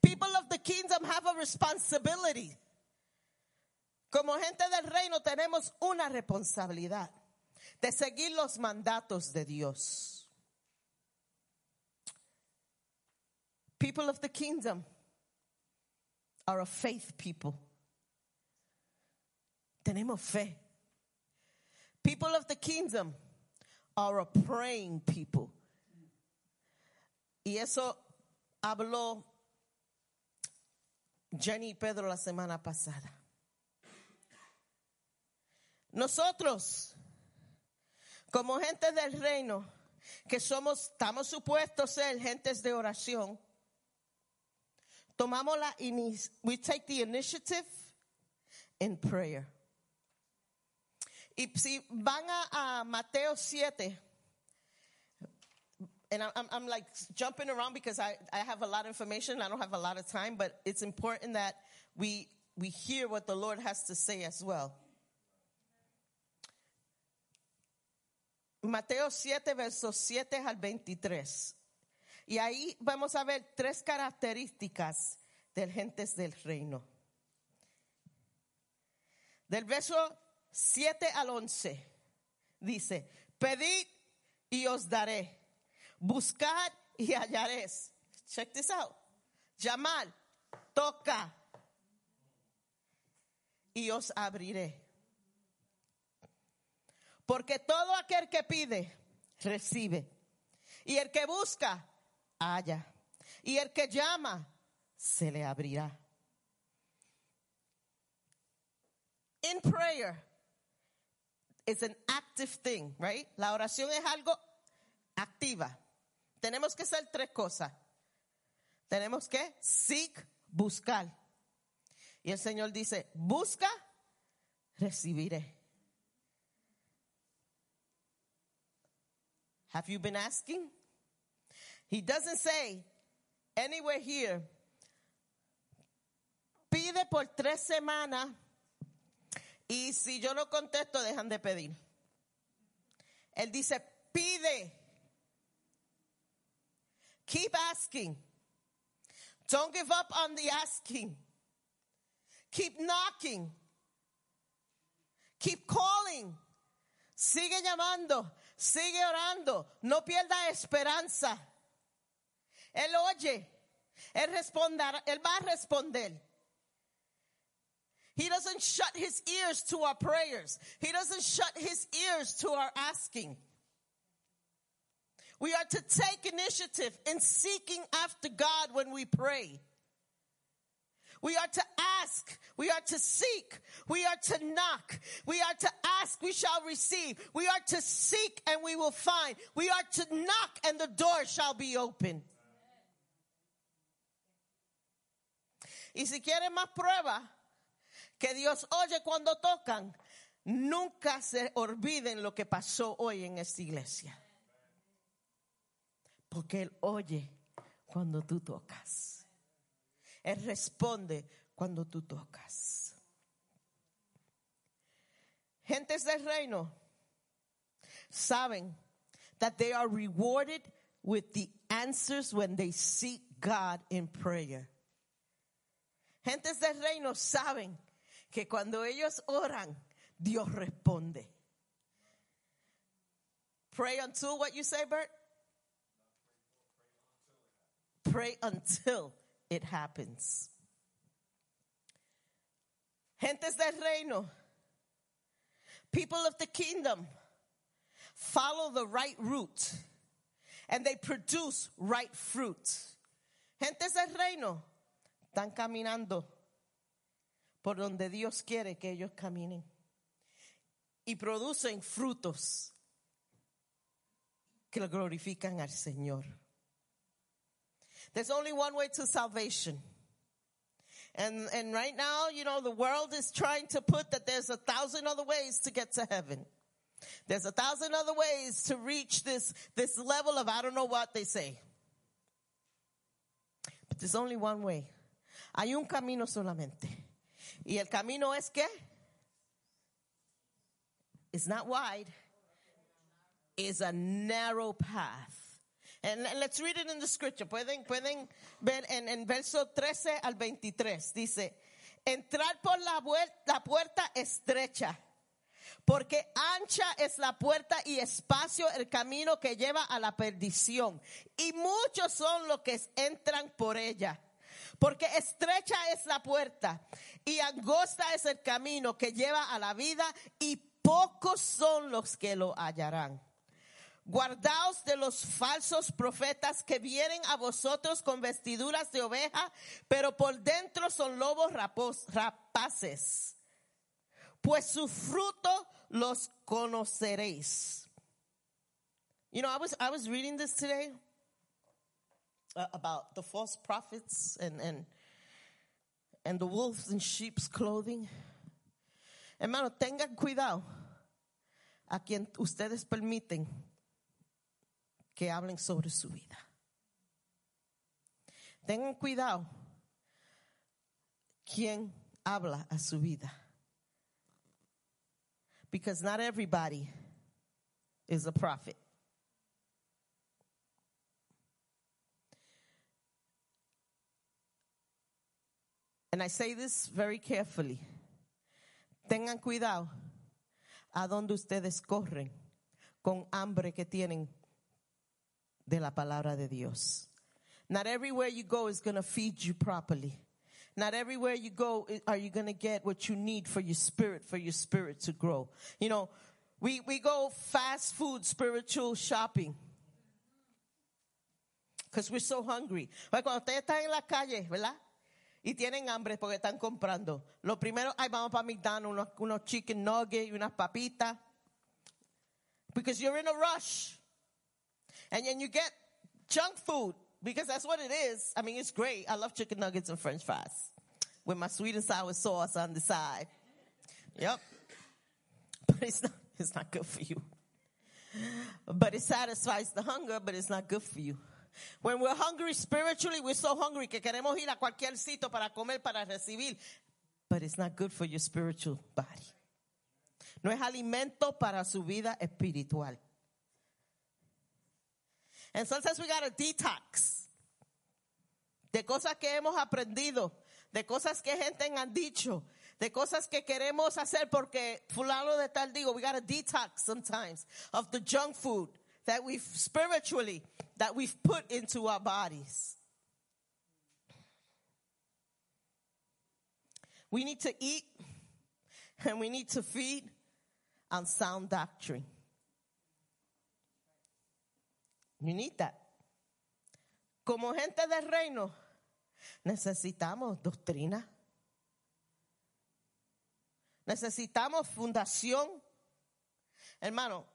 People of the kingdom have a responsibility. Como gente del reino tenemos una responsabilidad de seguir los mandatos de Dios. People of the kingdom are a faith people. Tenemos fe. People of the kingdom are a praying people. Y eso habló Jenny Pedro la semana pasada. Nosotros, como gente del reino, que somos, estamos supuestos ser gentes de oración, tomamos la we take the initiative in prayer. Y si van a, a Mateo 7, and I'm, I'm, like jumping around because I, I have a lot of information. I don't have a lot of time, but it's important that we, we hear what the Lord has to say as well. Mateo 7, versos 7 al 23. Y ahí vamos a ver tres características del gentes del reino. Del verso 7 al 11 dice, pedid y os daré, buscad y hallaréis. Check this out. Llamad, toca y os abriré. Porque todo aquel que pide, recibe. Y el que busca, halla. Y el que llama, se le abrirá. In prayer, it's an active thing, right? La oración es algo activa. Tenemos que hacer tres cosas. Tenemos que seek, buscar. Y el Señor dice, busca, recibiré. Have you been asking? He doesn't say anywhere here, pide por tres semanas y si yo no contesto dejan de pedir. Él dice, pide. Keep asking. Don't give up on the asking. Keep knocking. Keep calling. Sigue llamando. Sigue orando. No pierda esperanza. Él oye. Él responderá. Él va a responder. He doesn't shut his ears to our prayers. He doesn't shut his ears to our asking. We are to take initiative in seeking after God when we pray. We are to ask. We are to seek. We are to knock. We are to ask. We shall receive. We are to seek and we will find. We are to knock and the door shall be open. Y si quieren más prueba que Dios oye cuando tocan, nunca se olviden lo que pasó hoy en esta iglesia. Porque Él oye cuando tú tocas. Él responde cuando tú tocas. Gentes del reino saben that they are rewarded with the answers when they seek God in prayer. Gentes del reino saben que cuando ellos oran, Dios responde. Pray until what you say, Bert? Pray until it happens. Gentes del reino, people of the kingdom, follow the right route and they produce right fruit. Gentes del reino están caminando por donde Dios quiere que ellos caminen y producen frutos que lo glorifican al Señor. There's only one way to salvation. And, and right now, you know, the world is trying to put that there's a thousand other ways to get to heaven. There's a thousand other ways to reach this, this level of I don't know what they say. But there's only one way. Hay un camino solamente. Y el camino es que it's not wide. It's a narrow path. And let's read it in the scripture. Pueden, pueden ver en, en verso 13 al 23. Dice, entrar por la, la puerta estrecha, porque ancha es la puerta y espacio el camino que lleva a la perdición. Y muchos son los que entran por ella. Porque estrecha es la puerta y angosta es el camino que lleva a la vida y pocos son los que lo hallarán. Guardaos de los falsos profetas que vienen a vosotros con vestiduras de oveja, pero por dentro son lobos rapos- rapaces. Pues su fruto los conoceréis. You know, I was I was reading this today uh, about the false prophets and and and the wolves in sheep's clothing. Hermano, tengan cuidado a quien ustedes permiten que hablen sobre su vida. Tengan cuidado quien habla a su vida. Because not everybody is a prophet. And I say this very carefully. Tengan cuidado a donde ustedes corren con hambre que tienen de la palabra de Dios. Not everywhere you go is going to feed you properly. Not everywhere you go are you going to get what you need for your spirit, for your spirit to grow. You know, we, we go fast food, spiritual shopping. Because we're so hungry. Cuando ustedes están en la calle, ¿verdad? Y tienen hambre porque están comprando. Lo primero, ay, vamos para McDonald's, unos, unos chicken nuggets y unas papitas. Because you're in a rush. And then you get junk food because that's what it is. I mean, it's great. I love chicken nuggets and french fries with my sweet and sour sauce on the side. Yep. But it's not, it's not good for you. But it satisfies the hunger, but it's not good for you. When we're hungry spiritually, we're so hungry que queremos ir a cualquier sitio para comer, para recibir. But it's not good for your spiritual body. No es alimento para su vida espiritual. Sometimes we gotta detox de cosas que hemos aprendido, de cosas que gente han dicho, de cosas que queremos hacer porque fulano de tal digo, we gotta detox sometimes of the junk food that we've spiritually, that we've put into our bodies. We need to eat and we need to feed on sound doctrine. You need that. Como gente del reino, necesitamos doctrina. Necesitamos fundación. Hermano,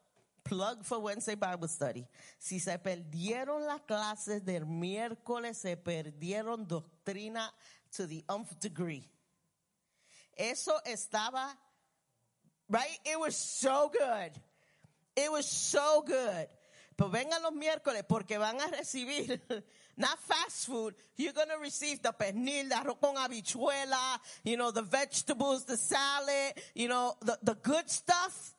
plug for Wednesday Bible Study. Si se perdieron las clases del miércoles, se perdieron doctrina to the nth degree. Eso estaba, right? It was so good. It was so good. Pues vengan los miércoles porque van a recibir, not fast food, you're going to receive the pernil, the arroz con habichuela, you know, the vegetables, the salad, you know, the, the good stuff.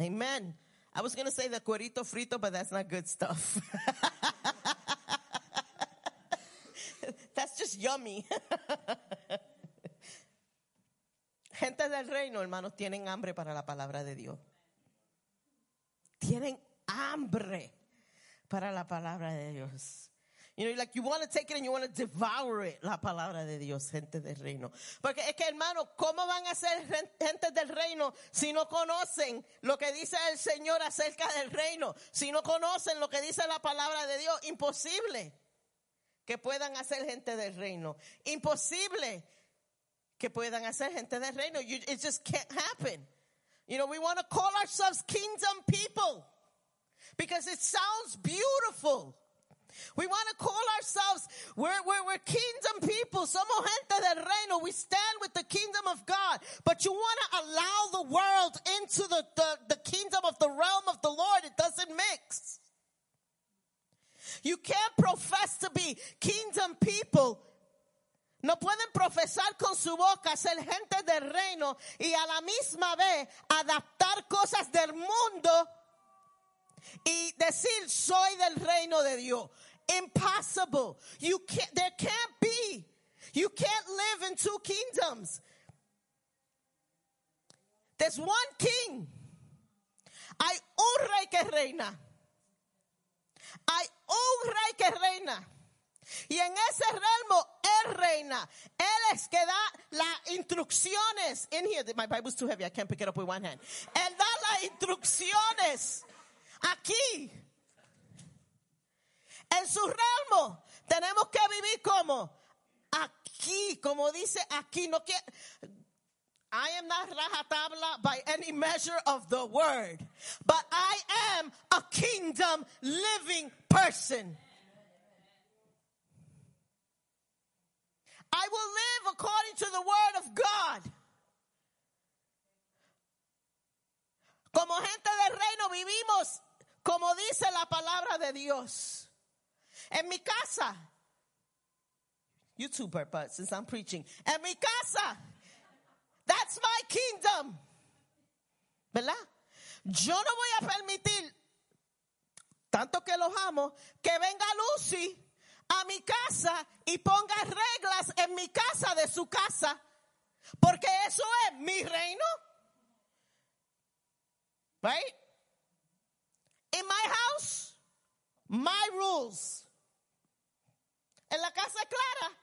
Amen. I was going to say the cuerito frito, but that's not good stuff. that's just yummy. Gente del reino, hermanos, tienen hambre para la palabra de Dios. Tienen hambre para la palabra de Dios. You know, like you want to take it and you want to devour it, la palabra de Dios, gente del reino. Porque es que, hermano, ¿cómo van a ser gen- gente del reino si no conocen lo que dice el Señor acerca del reino? Si no conocen lo que dice la palabra de Dios, imposible que puedan hacer gente del reino. Imposible que puedan hacer gente del reino. You, it just can't happen. You know, we want to call ourselves kingdom people because it sounds beautiful. We want to call ourselves, we're, we're, we're kingdom people. Somos gente del reino. We stand with the kingdom of God. But you want to allow the world into the, the, the kingdom of the realm of the Lord. It doesn't mix. You can't profess to be kingdom people no pueden profesar con su boca ser gente del reino y a la misma vez adaptar cosas del mundo y decir soy del reino de Dios. Impossible. You can't, there can't be. You can't live in two kingdoms. There's one king. Hay un rey que reina. Hay un rey que reina. Y en ese realmo, Él reina. Él es que da las instrucciones. In here, my Bible's too heavy. I can't pick it up with one hand. Él da las instrucciones. Aquí. En su realmo. Tenemos que vivir como aquí. Como dice aquí. No quiere, I am not rajatabla by any measure of the word, but I am a kingdom living person. I will live according to the word of God. Como gente del reino vivimos como dice la palabra de Dios. En mi casa, you too, Bert, but since I'm preaching, en mi casa, that's my kingdom. ¿Verdad? Yo no voy a permitir, tanto que los amo, que venga Lucy a mi casa y ponga reglas en mi casa de su casa, porque eso es mi reino. Right? In my house, my rules. En la casa Clara,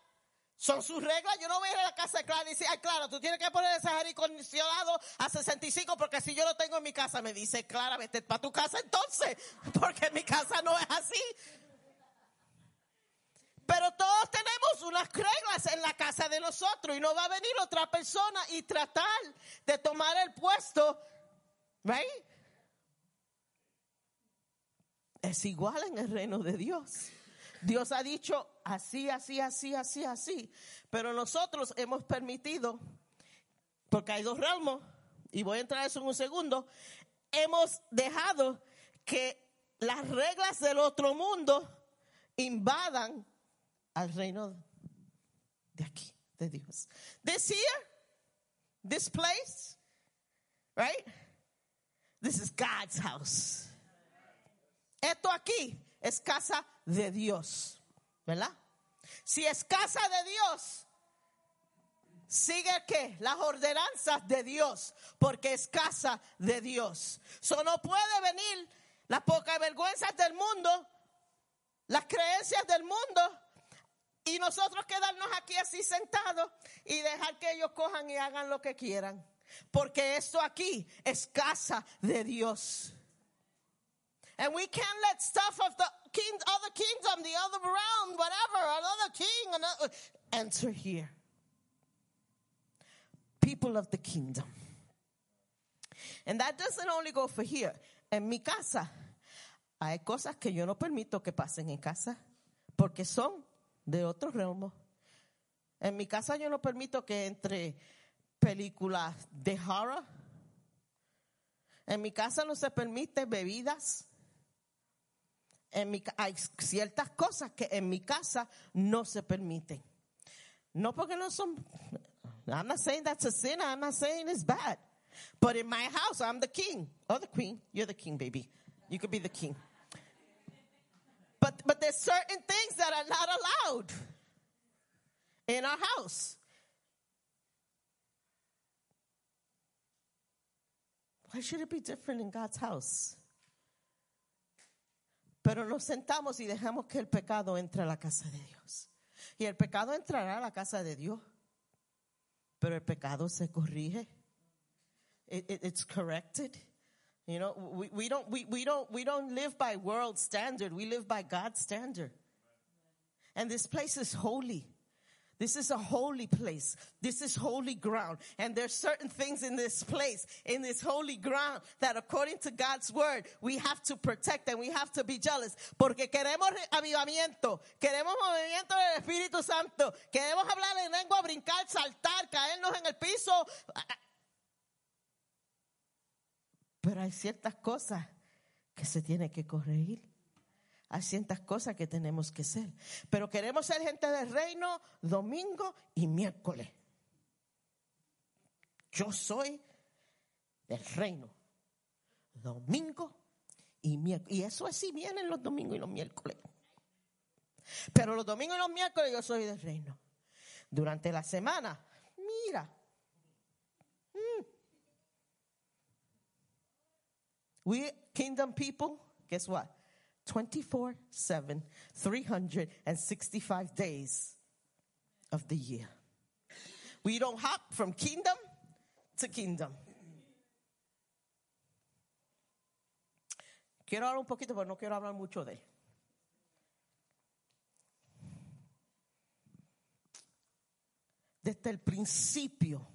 son sus reglas. Yo no voy a ir a la casa Clara y decir, ay, Clara, tú tienes que poner ese aire acondicionado a 65 porque si yo lo tengo en mi casa, me dice, Clara, vete para tu casa entonces, porque mi casa no es así. Pero todos tenemos unas reglas en la casa de nosotros y no va a venir otra persona y tratar de tomar el puesto, right? Es igual en el reino de Dios. Dios ha dicho así, así, así, así, así. Pero nosotros hemos permitido, porque hay dos ramos, y voy a entrar eso en un segundo, hemos dejado que las reglas del otro mundo invadan al reino de aquí, de Dios. This here, this place, right? This is God's house. Esto aquí es casa de Dios, ¿verdad? Si es casa de Dios, sigue que las ordenanzas de Dios, porque es casa de Dios. So no puede venir las pocas vergüenzas del mundo, las creencias del mundo, y nosotros quedarnos aquí así sentados y dejar que ellos cojan y hagan lo que quieran. Porque esto aquí es casa de Dios. And we can't let stuff of the king, other kingdom, the other realm, whatever, another king, another, enter here. People of the kingdom. And that doesn't only go for here. En mi casa hay cosas que yo no permito que pasen en casa porque son de otro realmo. En mi casa yo no permito que entre películas de horror. En mi casa no se permite bebidas. En mi, hay ciertas cosas que en mi casa no se permiten. No porque no son. I'm not saying that's a sin. I'm not saying it's bad. But in my house, I'm the king or the queen. You're the king, baby. You could be the king. But but there's certain things that are not allowed in our house. Why should it be different in God's house? Pero nos sentamos y dejamos que el pecado entre a la casa de Dios. Y el pecado entrará a la casa de Dios. Pero el pecado se corrige. It- it- it's corrected. You know, we, we don't we, we don't we don't live by world standard. We live by God's standard. And this place is holy. This is a holy place. This is holy ground. And there's certain things in this place, in this holy ground, that according to God's word, we have to protect and we have to be jealous. Porque queremos re- avivamiento, queremos movimiento del Espíritu Santo, queremos hablar en lengua, brincar, saltar, caernos en el piso. Pero hay ciertas cosas que se tienen que corregir. Hay ciertas cosas que tenemos que ser. Pero queremos ser gente del reino domingo y miércoles. Yo soy del reino domingo y miércoles. Y eso así vienen los domingos y los miércoles. Pero los domingos y los miércoles yo soy del reino. Durante la semana, mira. mm. We kingdom people, guess what? 24 7, 365 days of the year. We don't hop from kingdom to kingdom. Quiero hablar un poquito, pero no quiero hablar mucho de él. Desde el principio,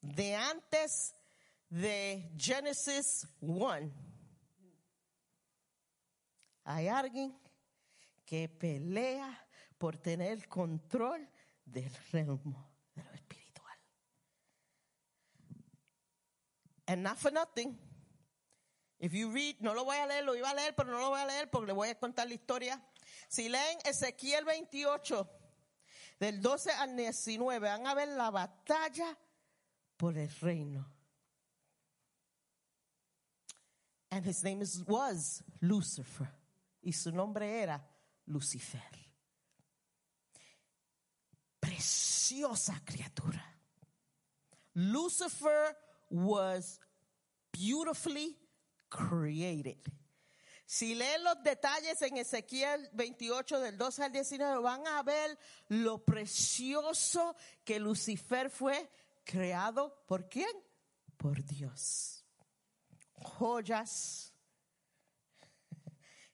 de antes de Genesis 1, hay alguien que pelea por tener control del reino de lo espiritual. And not for nothing. If you read, no lo voy a leer, lo iba a leer, pero no lo voy a leer porque le voy a contar la historia. Si leen Ezequiel 28, del 12 al 19, van a ver la batalla por el reino. And his name is, was Lucifer. Y su nombre era Lucifer. Preciosa criatura. Lucifer was beautifully created. Si leen los detalles en Ezequiel 28 del 12 al 19 van a ver lo precioso que Lucifer fue creado por quién? Por Dios. Joyas,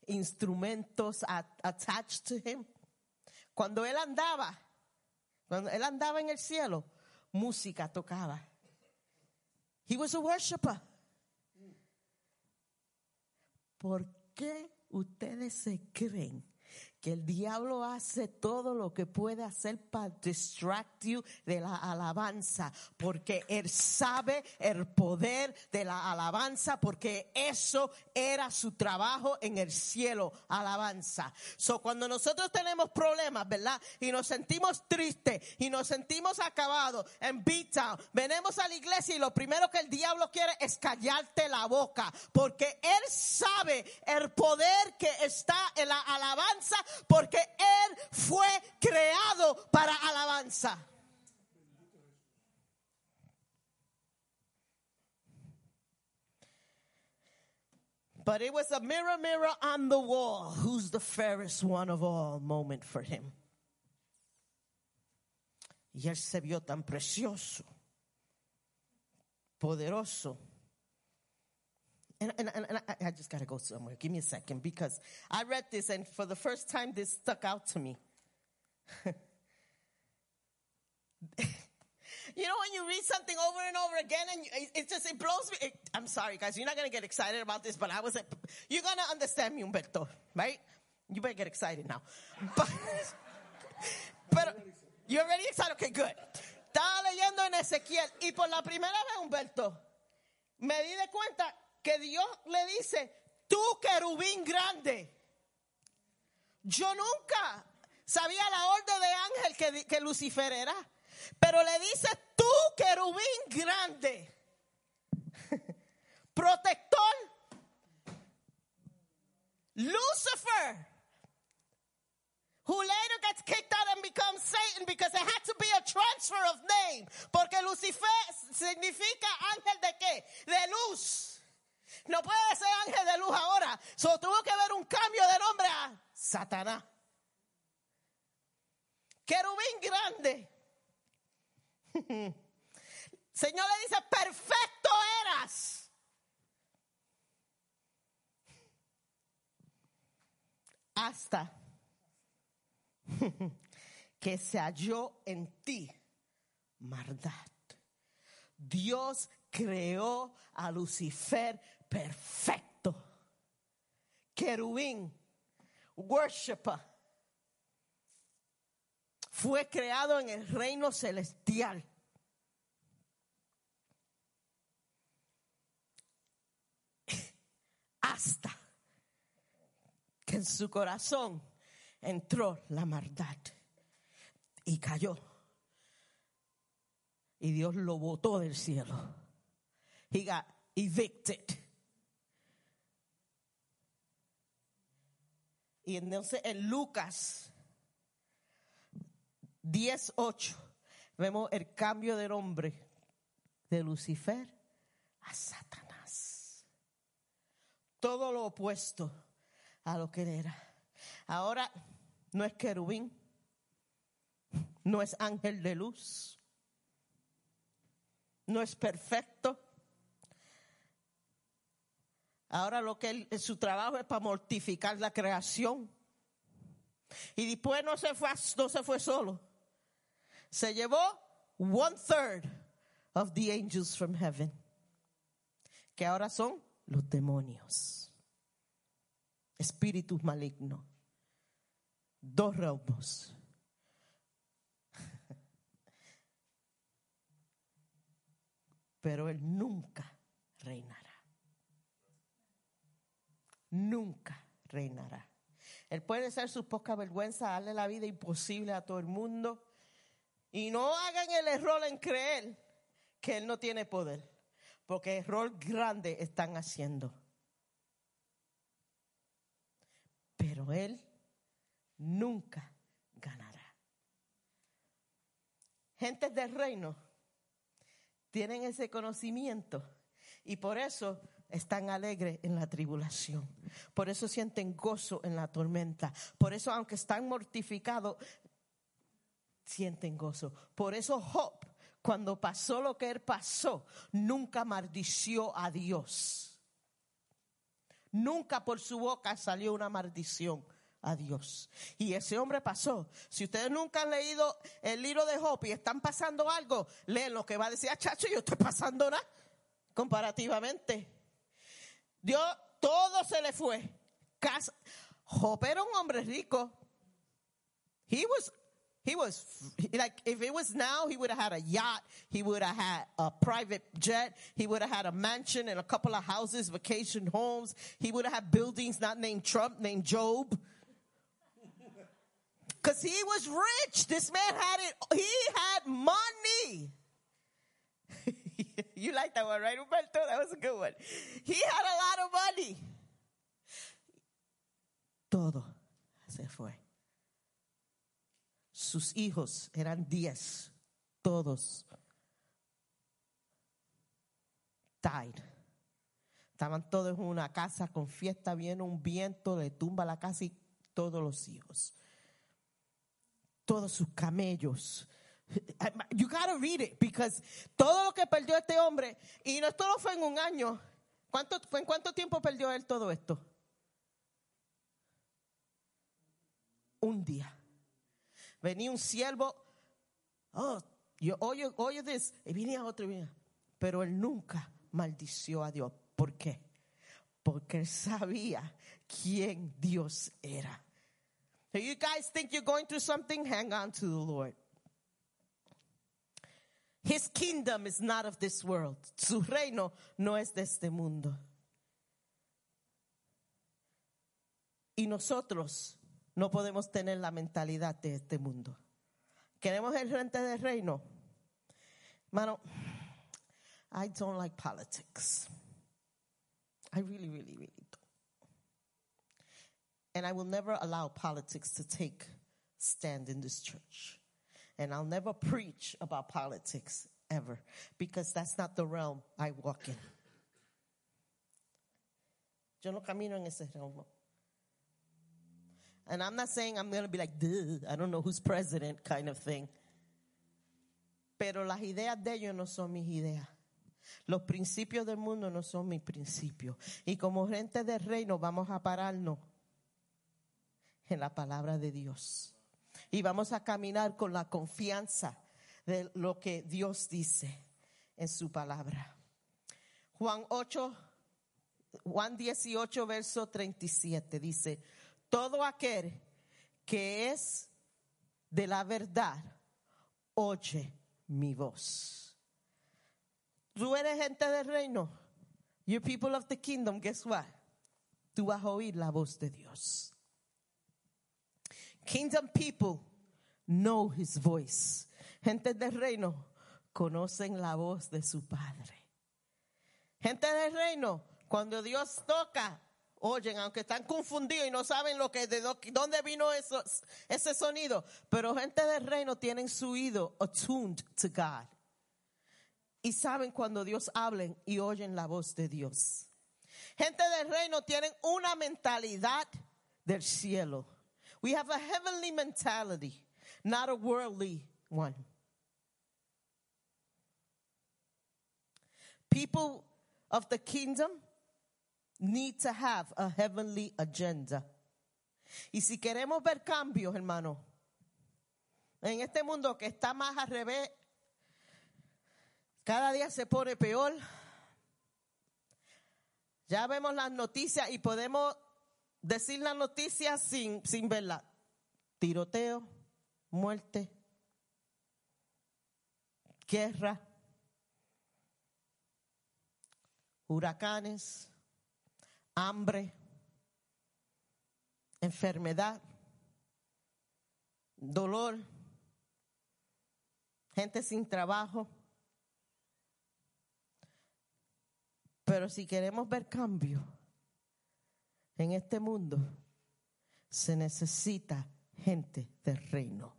instrumentos attached to him. Cuando él andaba, cuando él andaba en el cielo, música tocaba. He was a worshiper. ¿Por qué ustedes se creen que el diablo hace todo lo que puede hacer para distract de la alabanza? Porque él sabe el poder de la alabanza, porque eso era su trabajo en el cielo, alabanza. So cuando nosotros tenemos problemas, ¿verdad? Y nos sentimos tristes y nos sentimos acabados en beat down, venimos a la iglesia y lo primero que el diablo quiere es callarte la boca, porque él sabe el poder que está en la alabanza, porque él fue creado para alabanza. But it was a mirror, mirror on the wall. Who's the fairest one of all moment for him? Y él se vio tan precioso, poderoso. And, and, and, I, I just got to go somewhere. Give me a second because I read this and for the first time this stuck out to me. You know when you read something over and over again and you, it, just it blows me. It, I'm sorry, guys. You're not gonna get excited about this, but I was. You're gonna understand me, Humberto, right? You better get excited now. But, pero you're already excited. Okay, good. Estaba leyendo en Ezequiel y por la primera vez, Humberto, me di de cuenta que Dios le dice, tú querubín grande. Yo nunca sabía la orden de ángel que, que Lucifer era. Pero le dice, tú querubín grande, protector, Lucifer, who later gets kicked out and becomes Satan because there had to be a transfer of name. Porque Lucifer significa ángel de qué? De luz. No puede ser ángel de luz ahora. So tuvo que haber un cambio de nombre a Satanás. Querubín grande. Señor le dice, perfecto eras. Hasta que se halló en ti maldad. Dios creó a Lucifer perfecto. Querubín, worshiper. Fue creado en el reino celestial. Hasta que en su corazón entró la maldad y cayó. Y Dios lo botó del cielo. He got evicted. Y entonces en Lucas 10:8 vemos el cambio de nombre de Lucifer a Satanás. todo lo opuesto a lo que él era. Ahora no es querubín, no es ángel de luz, no es perfecto. Ahora lo que él, su trabajo es para mortificar la creación. Y después no se fue, no se fue solo. Se llevó one third of the angels from heaven. Que ahora son los demonios. Espíritus malignos. Dos reinos. Pero él nunca reinará. Nunca reinará. Él puede ser su poca vergüenza, darle la vida imposible a todo el mundo. Y no hagan el error en creer que Él no tiene poder. Porque error grande están haciendo. Pero Él nunca ganará. Gentes del reino tienen ese conocimiento y por eso están alegres en la tribulación. Por eso sienten gozo en la tormenta. Por eso, aunque están mortificados, sienten gozo. Por eso Job, cuando pasó lo que él pasó, nunca maldició a Dios. Nunca por su boca salió una maldición a Dios. Y ese hombre pasó. Si ustedes nunca han leído el libro de Job y están pasando algo, leen lo que va a decir, ah, chacho, yo estoy pasando nada comparativamente. Dios, todo se le fue. Casa. Job era un hombre rico. He was, he was, like, if it was now, he would have had a yacht. He would have had a private jet. He would have had a mansion and a couple of houses, vacation homes. He would have had buildings not named Trump, named Job. Cause he was rich. This man had it. He had money. you like that one, right, Humberto? That was a good one. He had a lot of money. Todo se fue. Sus hijos eran diez, todos died. Estaban todos en una casa con fiesta, viene un viento, le tumba la casa y todos los hijos. Todos sus camellos, You gotta read it because todo lo que perdió este hombre, y no esto no fue en un año. ¿Cuánto, ¿En cuánto tiempo perdió él todo esto? Un día. Venía un siervo, oh, yo oye, oye this, y venía otro, pero él nunca maldició a Dios. ¿Por qué? Porque sabía quién Dios era. So you guys think you're going through something? Hang on to the Lord. His kingdom is not of this world. Su reino no es de este mundo. Y nosotros no podemos tener la mentalidad de este mundo. ¿Queremos el frente del reino? Mano, I don't like politics. I really, really, really don't. And I will never allow politics to take stand in this church. And I'll never preach about politics ever because that's not the realm I walk in. Yo no camino en ese realm. And I'm not saying I'm going to be like, Duh, I don't know who's president kind of thing. Pero las ideas de ellos no son mis ideas. Los principios del mundo no son mis principios. Y como gente del reino vamos a pararnos en la palabra de Dios y vamos a caminar con la confianza de lo que Dios dice en su palabra. Juan 8, Juan 18, verso 37 dice, todo aquel que es de la verdad, oye mi voz. Tú eres gente del reino. You people of the kingdom, guess what? Tú vas a oír la voz de Dios. Kingdom people know his voice. Gente del reino conocen la voz de su padre. Gente del reino, cuando Dios toca, oyen, aunque están confundidos y no saben lo que de dónde vino ese sonido, pero gente del reino tienen su oído attuned to God. Y saben cuando Dios habla y oyen la voz de Dios. Gente del reino tienen una mentalidad del cielo. We have a heavenly mentality, not a worldly one. People of the kingdom need to have a heavenly agenda. Y si queremos ver cambios, hermano, en este mundo que está más al revés, cada día se pone peor. Ya vemos las noticias y podemos decir las noticias sin, sin verlas. Tiroteo, muerte, guerra, huracanes, hambre, enfermedad, dolor, gente sin trabajo. Pero si queremos ver cambio en este mundo, se necesita gente del reino.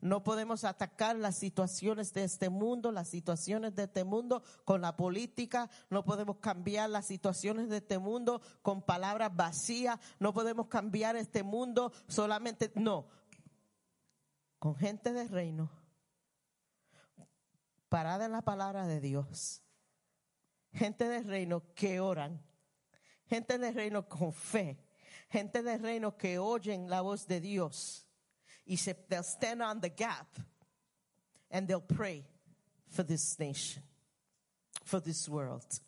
No podemos atacar las situaciones de este mundo, las situaciones de este mundo con la política. No podemos cambiar las situaciones de este mundo con palabras vacías. No podemos cambiar este mundo solamente, no, con gente de reino. Parada en la palabra de Dios. Gente de reino que oran. Gente de reino con fe. Gente de reino que oyen la voz de Dios y se, they'll stand on the gap and they'll pray for this nation, for this world.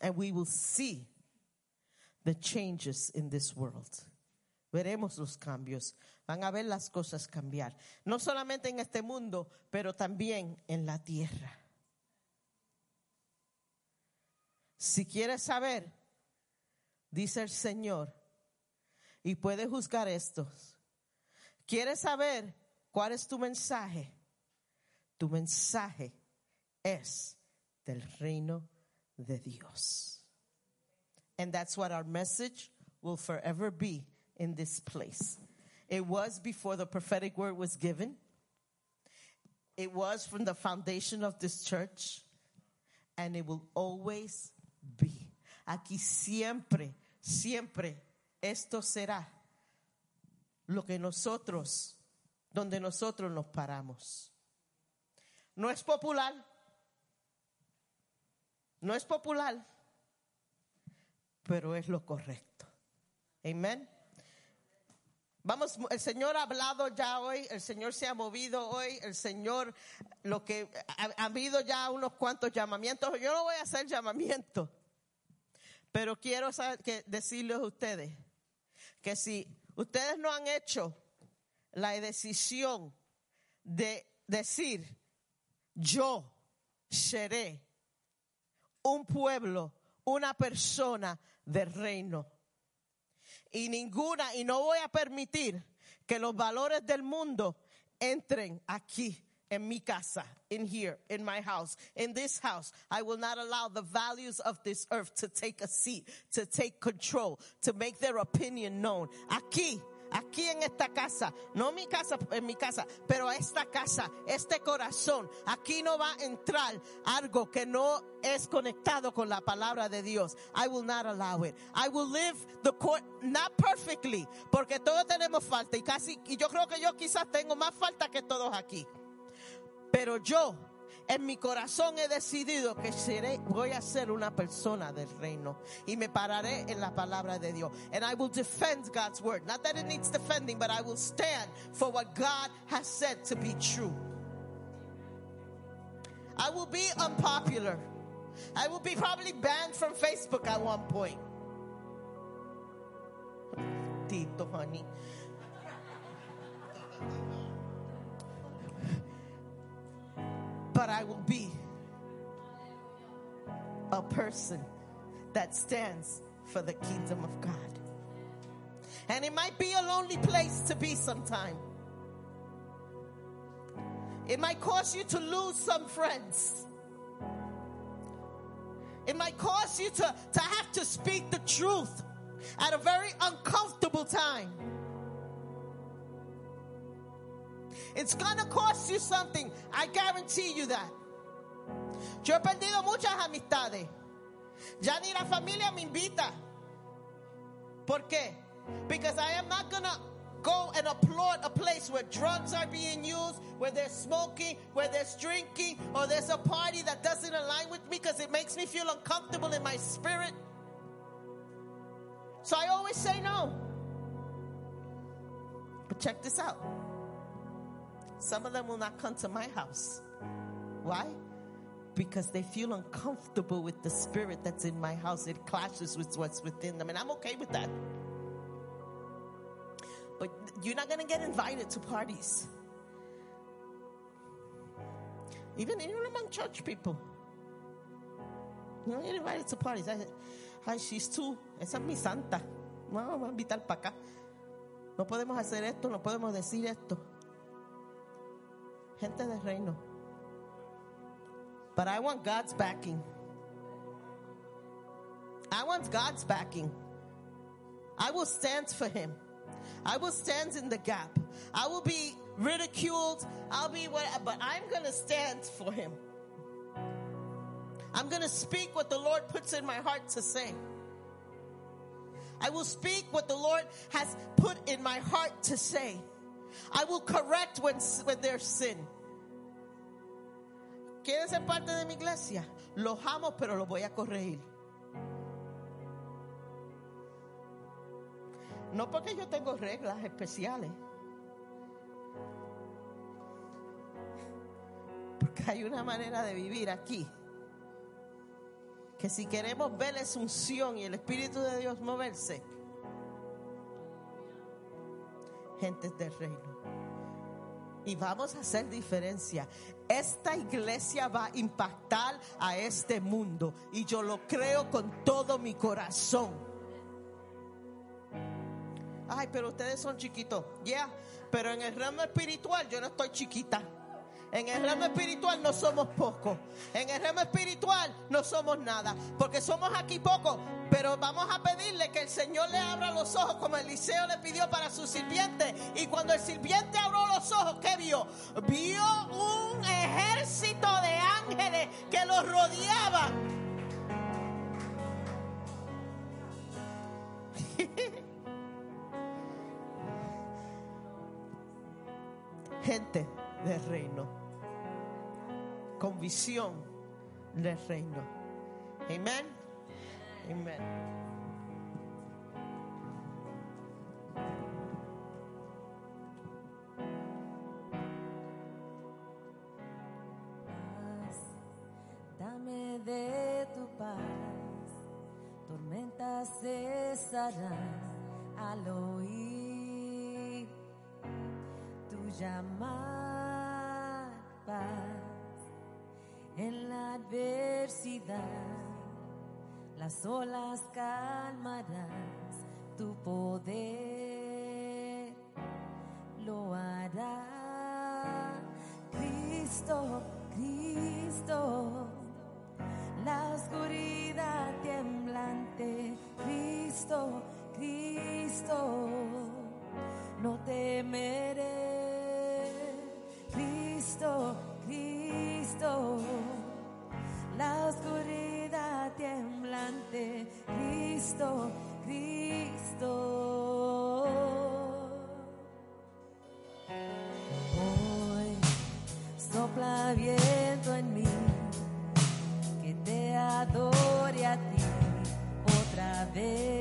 And we will see the changes in this world. Veremos los cambios. Van a ver las cosas cambiar. No solamente en este mundo, pero también en la tierra. Si quieres saber, dice el Señor, y puede juzgar estos, ¿Quieres saber cuál es tu mensaje? Tu mensaje es del reino de Dios. And that's what our message will forever be in this place. It was before the prophetic word was given. It was from the foundation of this church. And it will always Aquí siempre, siempre esto será lo que nosotros, donde nosotros nos paramos. No es popular, no es popular, pero es lo correcto. Amén. Vamos, el Señor ha hablado ya hoy, el Señor se ha movido hoy, el Señor, lo que ha, ha habido ya unos cuantos llamamientos. Yo no voy a hacer llamamiento, pero quiero saber, que, decirles a ustedes que si Ustedes no han hecho la decisión de decir, yo seré un pueblo, una persona del reino. Y ninguna, y no voy a permitir que los valores del mundo entren aquí en mi casa, in here, in my house, in this house. I will not allow the values of this earth to take a seat, to take control, to make their opinion known. Aquí, aquí en esta casa, no mi casa, en mi casa, pero esta casa, este corazón, aquí no va a entrar algo que no es conectado con la palabra de Dios. I will not allow it. I will live the court, not perfectly, porque todos tenemos falta y casi, y yo creo que yo quizás tengo más falta que todos aquí. Pero yo en mi corazón he decidido que seré, voy a ser una persona del reino y me pararé en la palabra de Dios. And I will defend God's word. Not that it needs defending, but I will stand for what God has said to be true. I will be unpopular. I will be probably banned from Facebook at one point. Tito, honey. But I will be a person that stands for the kingdom of God. And it might be a lonely place to be sometime. It might cause you to lose some friends. It might cause you to, to have to speak the truth at a very uncomfortable time. It's gonna cost you something. I guarantee you that. Yo he perdido muchas amistades. Ya ni la familia me invita. ¿Por qué? Because I am not gonna go and applaud a place where drugs are being used, where there's smoking, where there's drinking, or there's a party that doesn't align with me because it makes me feel uncomfortable in my spirit. So I always say no. But check this out. Some of them will not come to my house. Why? Because they feel uncomfortable with the spirit that's in my house. It clashes with what's within them. And I'm okay with that. But you're not going to get invited to parties. Even, even among church people. You don't get invited to parties. I, ay, she's too. Esa es mi santa. No, vamos a invitar para acá. No podemos hacer esto, no podemos decir esto. Gente del reino. But I want God's backing. I want God's backing. I will stand for him. I will stand in the gap. I will be ridiculed. I'll be what, but I'm going to stand for him. I'm going to speak what the Lord puts in my heart to say. I will speak what the Lord has put in my heart to say. I will correct when, when there's sin. ¿Quieren ser parte de mi iglesia? Los amo, pero los voy a corregir. No porque yo tengo reglas especiales. Porque hay una manera de vivir aquí. Que si queremos ver la unción y el Espíritu de Dios moverse, gentes del reino. Y vamos a hacer diferencia. Esta iglesia va a impactar a este mundo. Y yo lo creo con todo mi corazón. Ay, pero ustedes son chiquitos. Ya, pero en el ramo espiritual yo no estoy chiquita. En el ramo espiritual no somos pocos. En el ramo espiritual no somos nada. Porque somos aquí pocos. Pero vamos a pedirle que el Señor le abra los ojos como Eliseo le pidió para su sirviente. Y cuando el sirviente abrió los ojos, ¿qué vio? Vio un ejército de ángeles que los rodeaban. Gente del reino. Con visión del reino. Amén. Dame de tu paz, tormentas cesarán al oír tu llamar, en la adversidad, las olas calmarás, tu poder. Lo hará. Cristo, Cristo, la oscuridad temblante, Cristo, Cristo, no temeré, la oscuridad temblante, Cristo, Cristo. Hoy sopla viento en mí, que te adore a ti otra vez.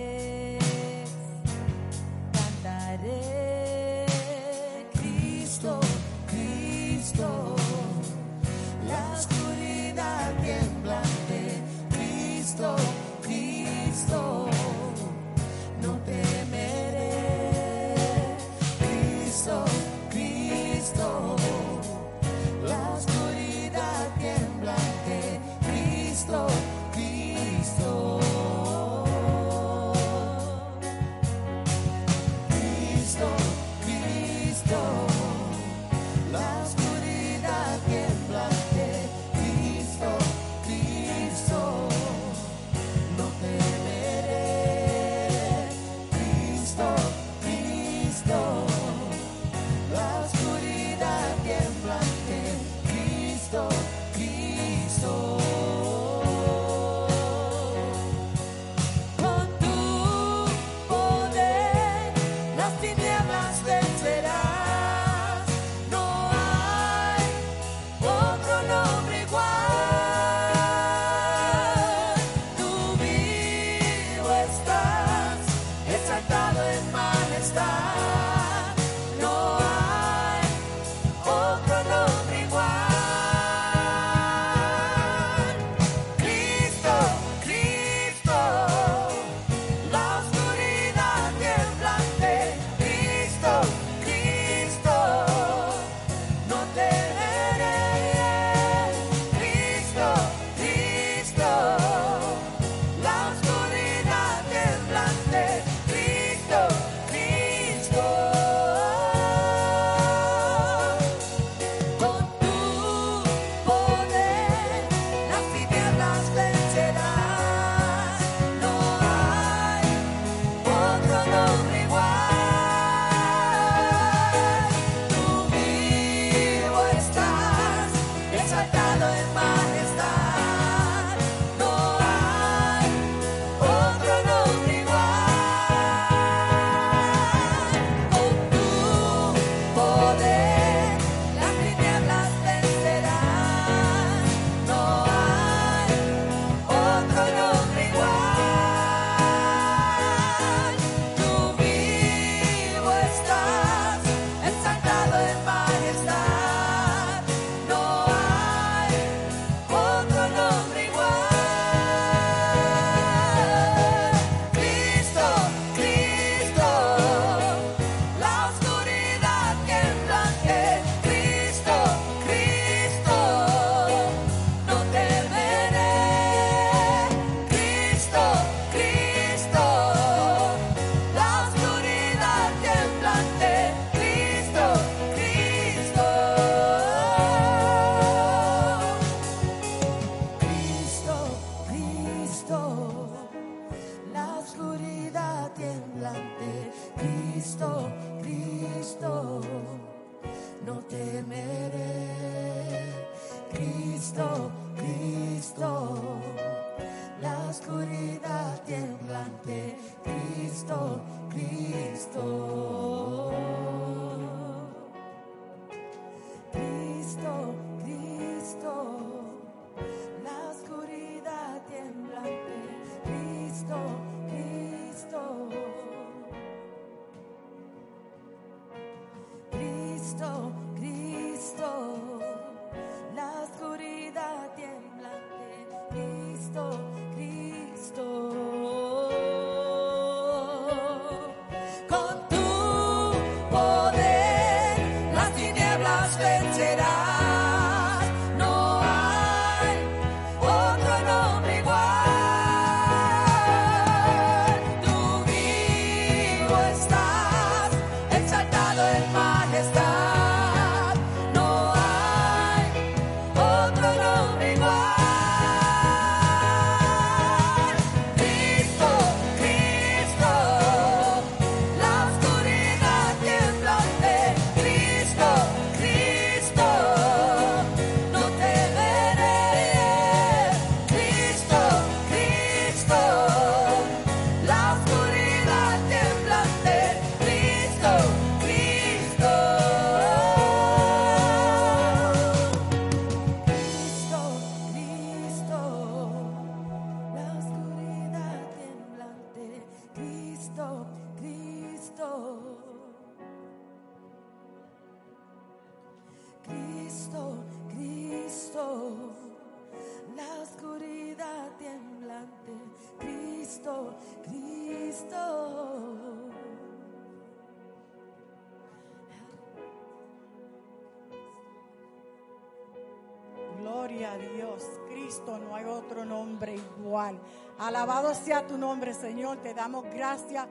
No hay otro nombre igual. Alabado sea tu nombre, Señor. Te damos gracias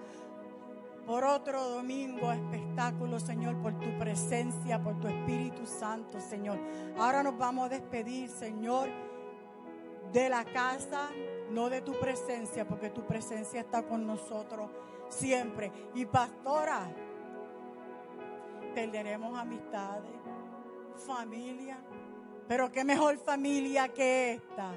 por otro domingo espectáculo, Señor, por tu presencia, por tu Espíritu Santo, Señor. Ahora nos vamos a despedir, Señor, de la casa, no de tu presencia, porque tu presencia está con nosotros siempre. Y pastora, perderemos amistades, familia, pero qué mejor familia que esta.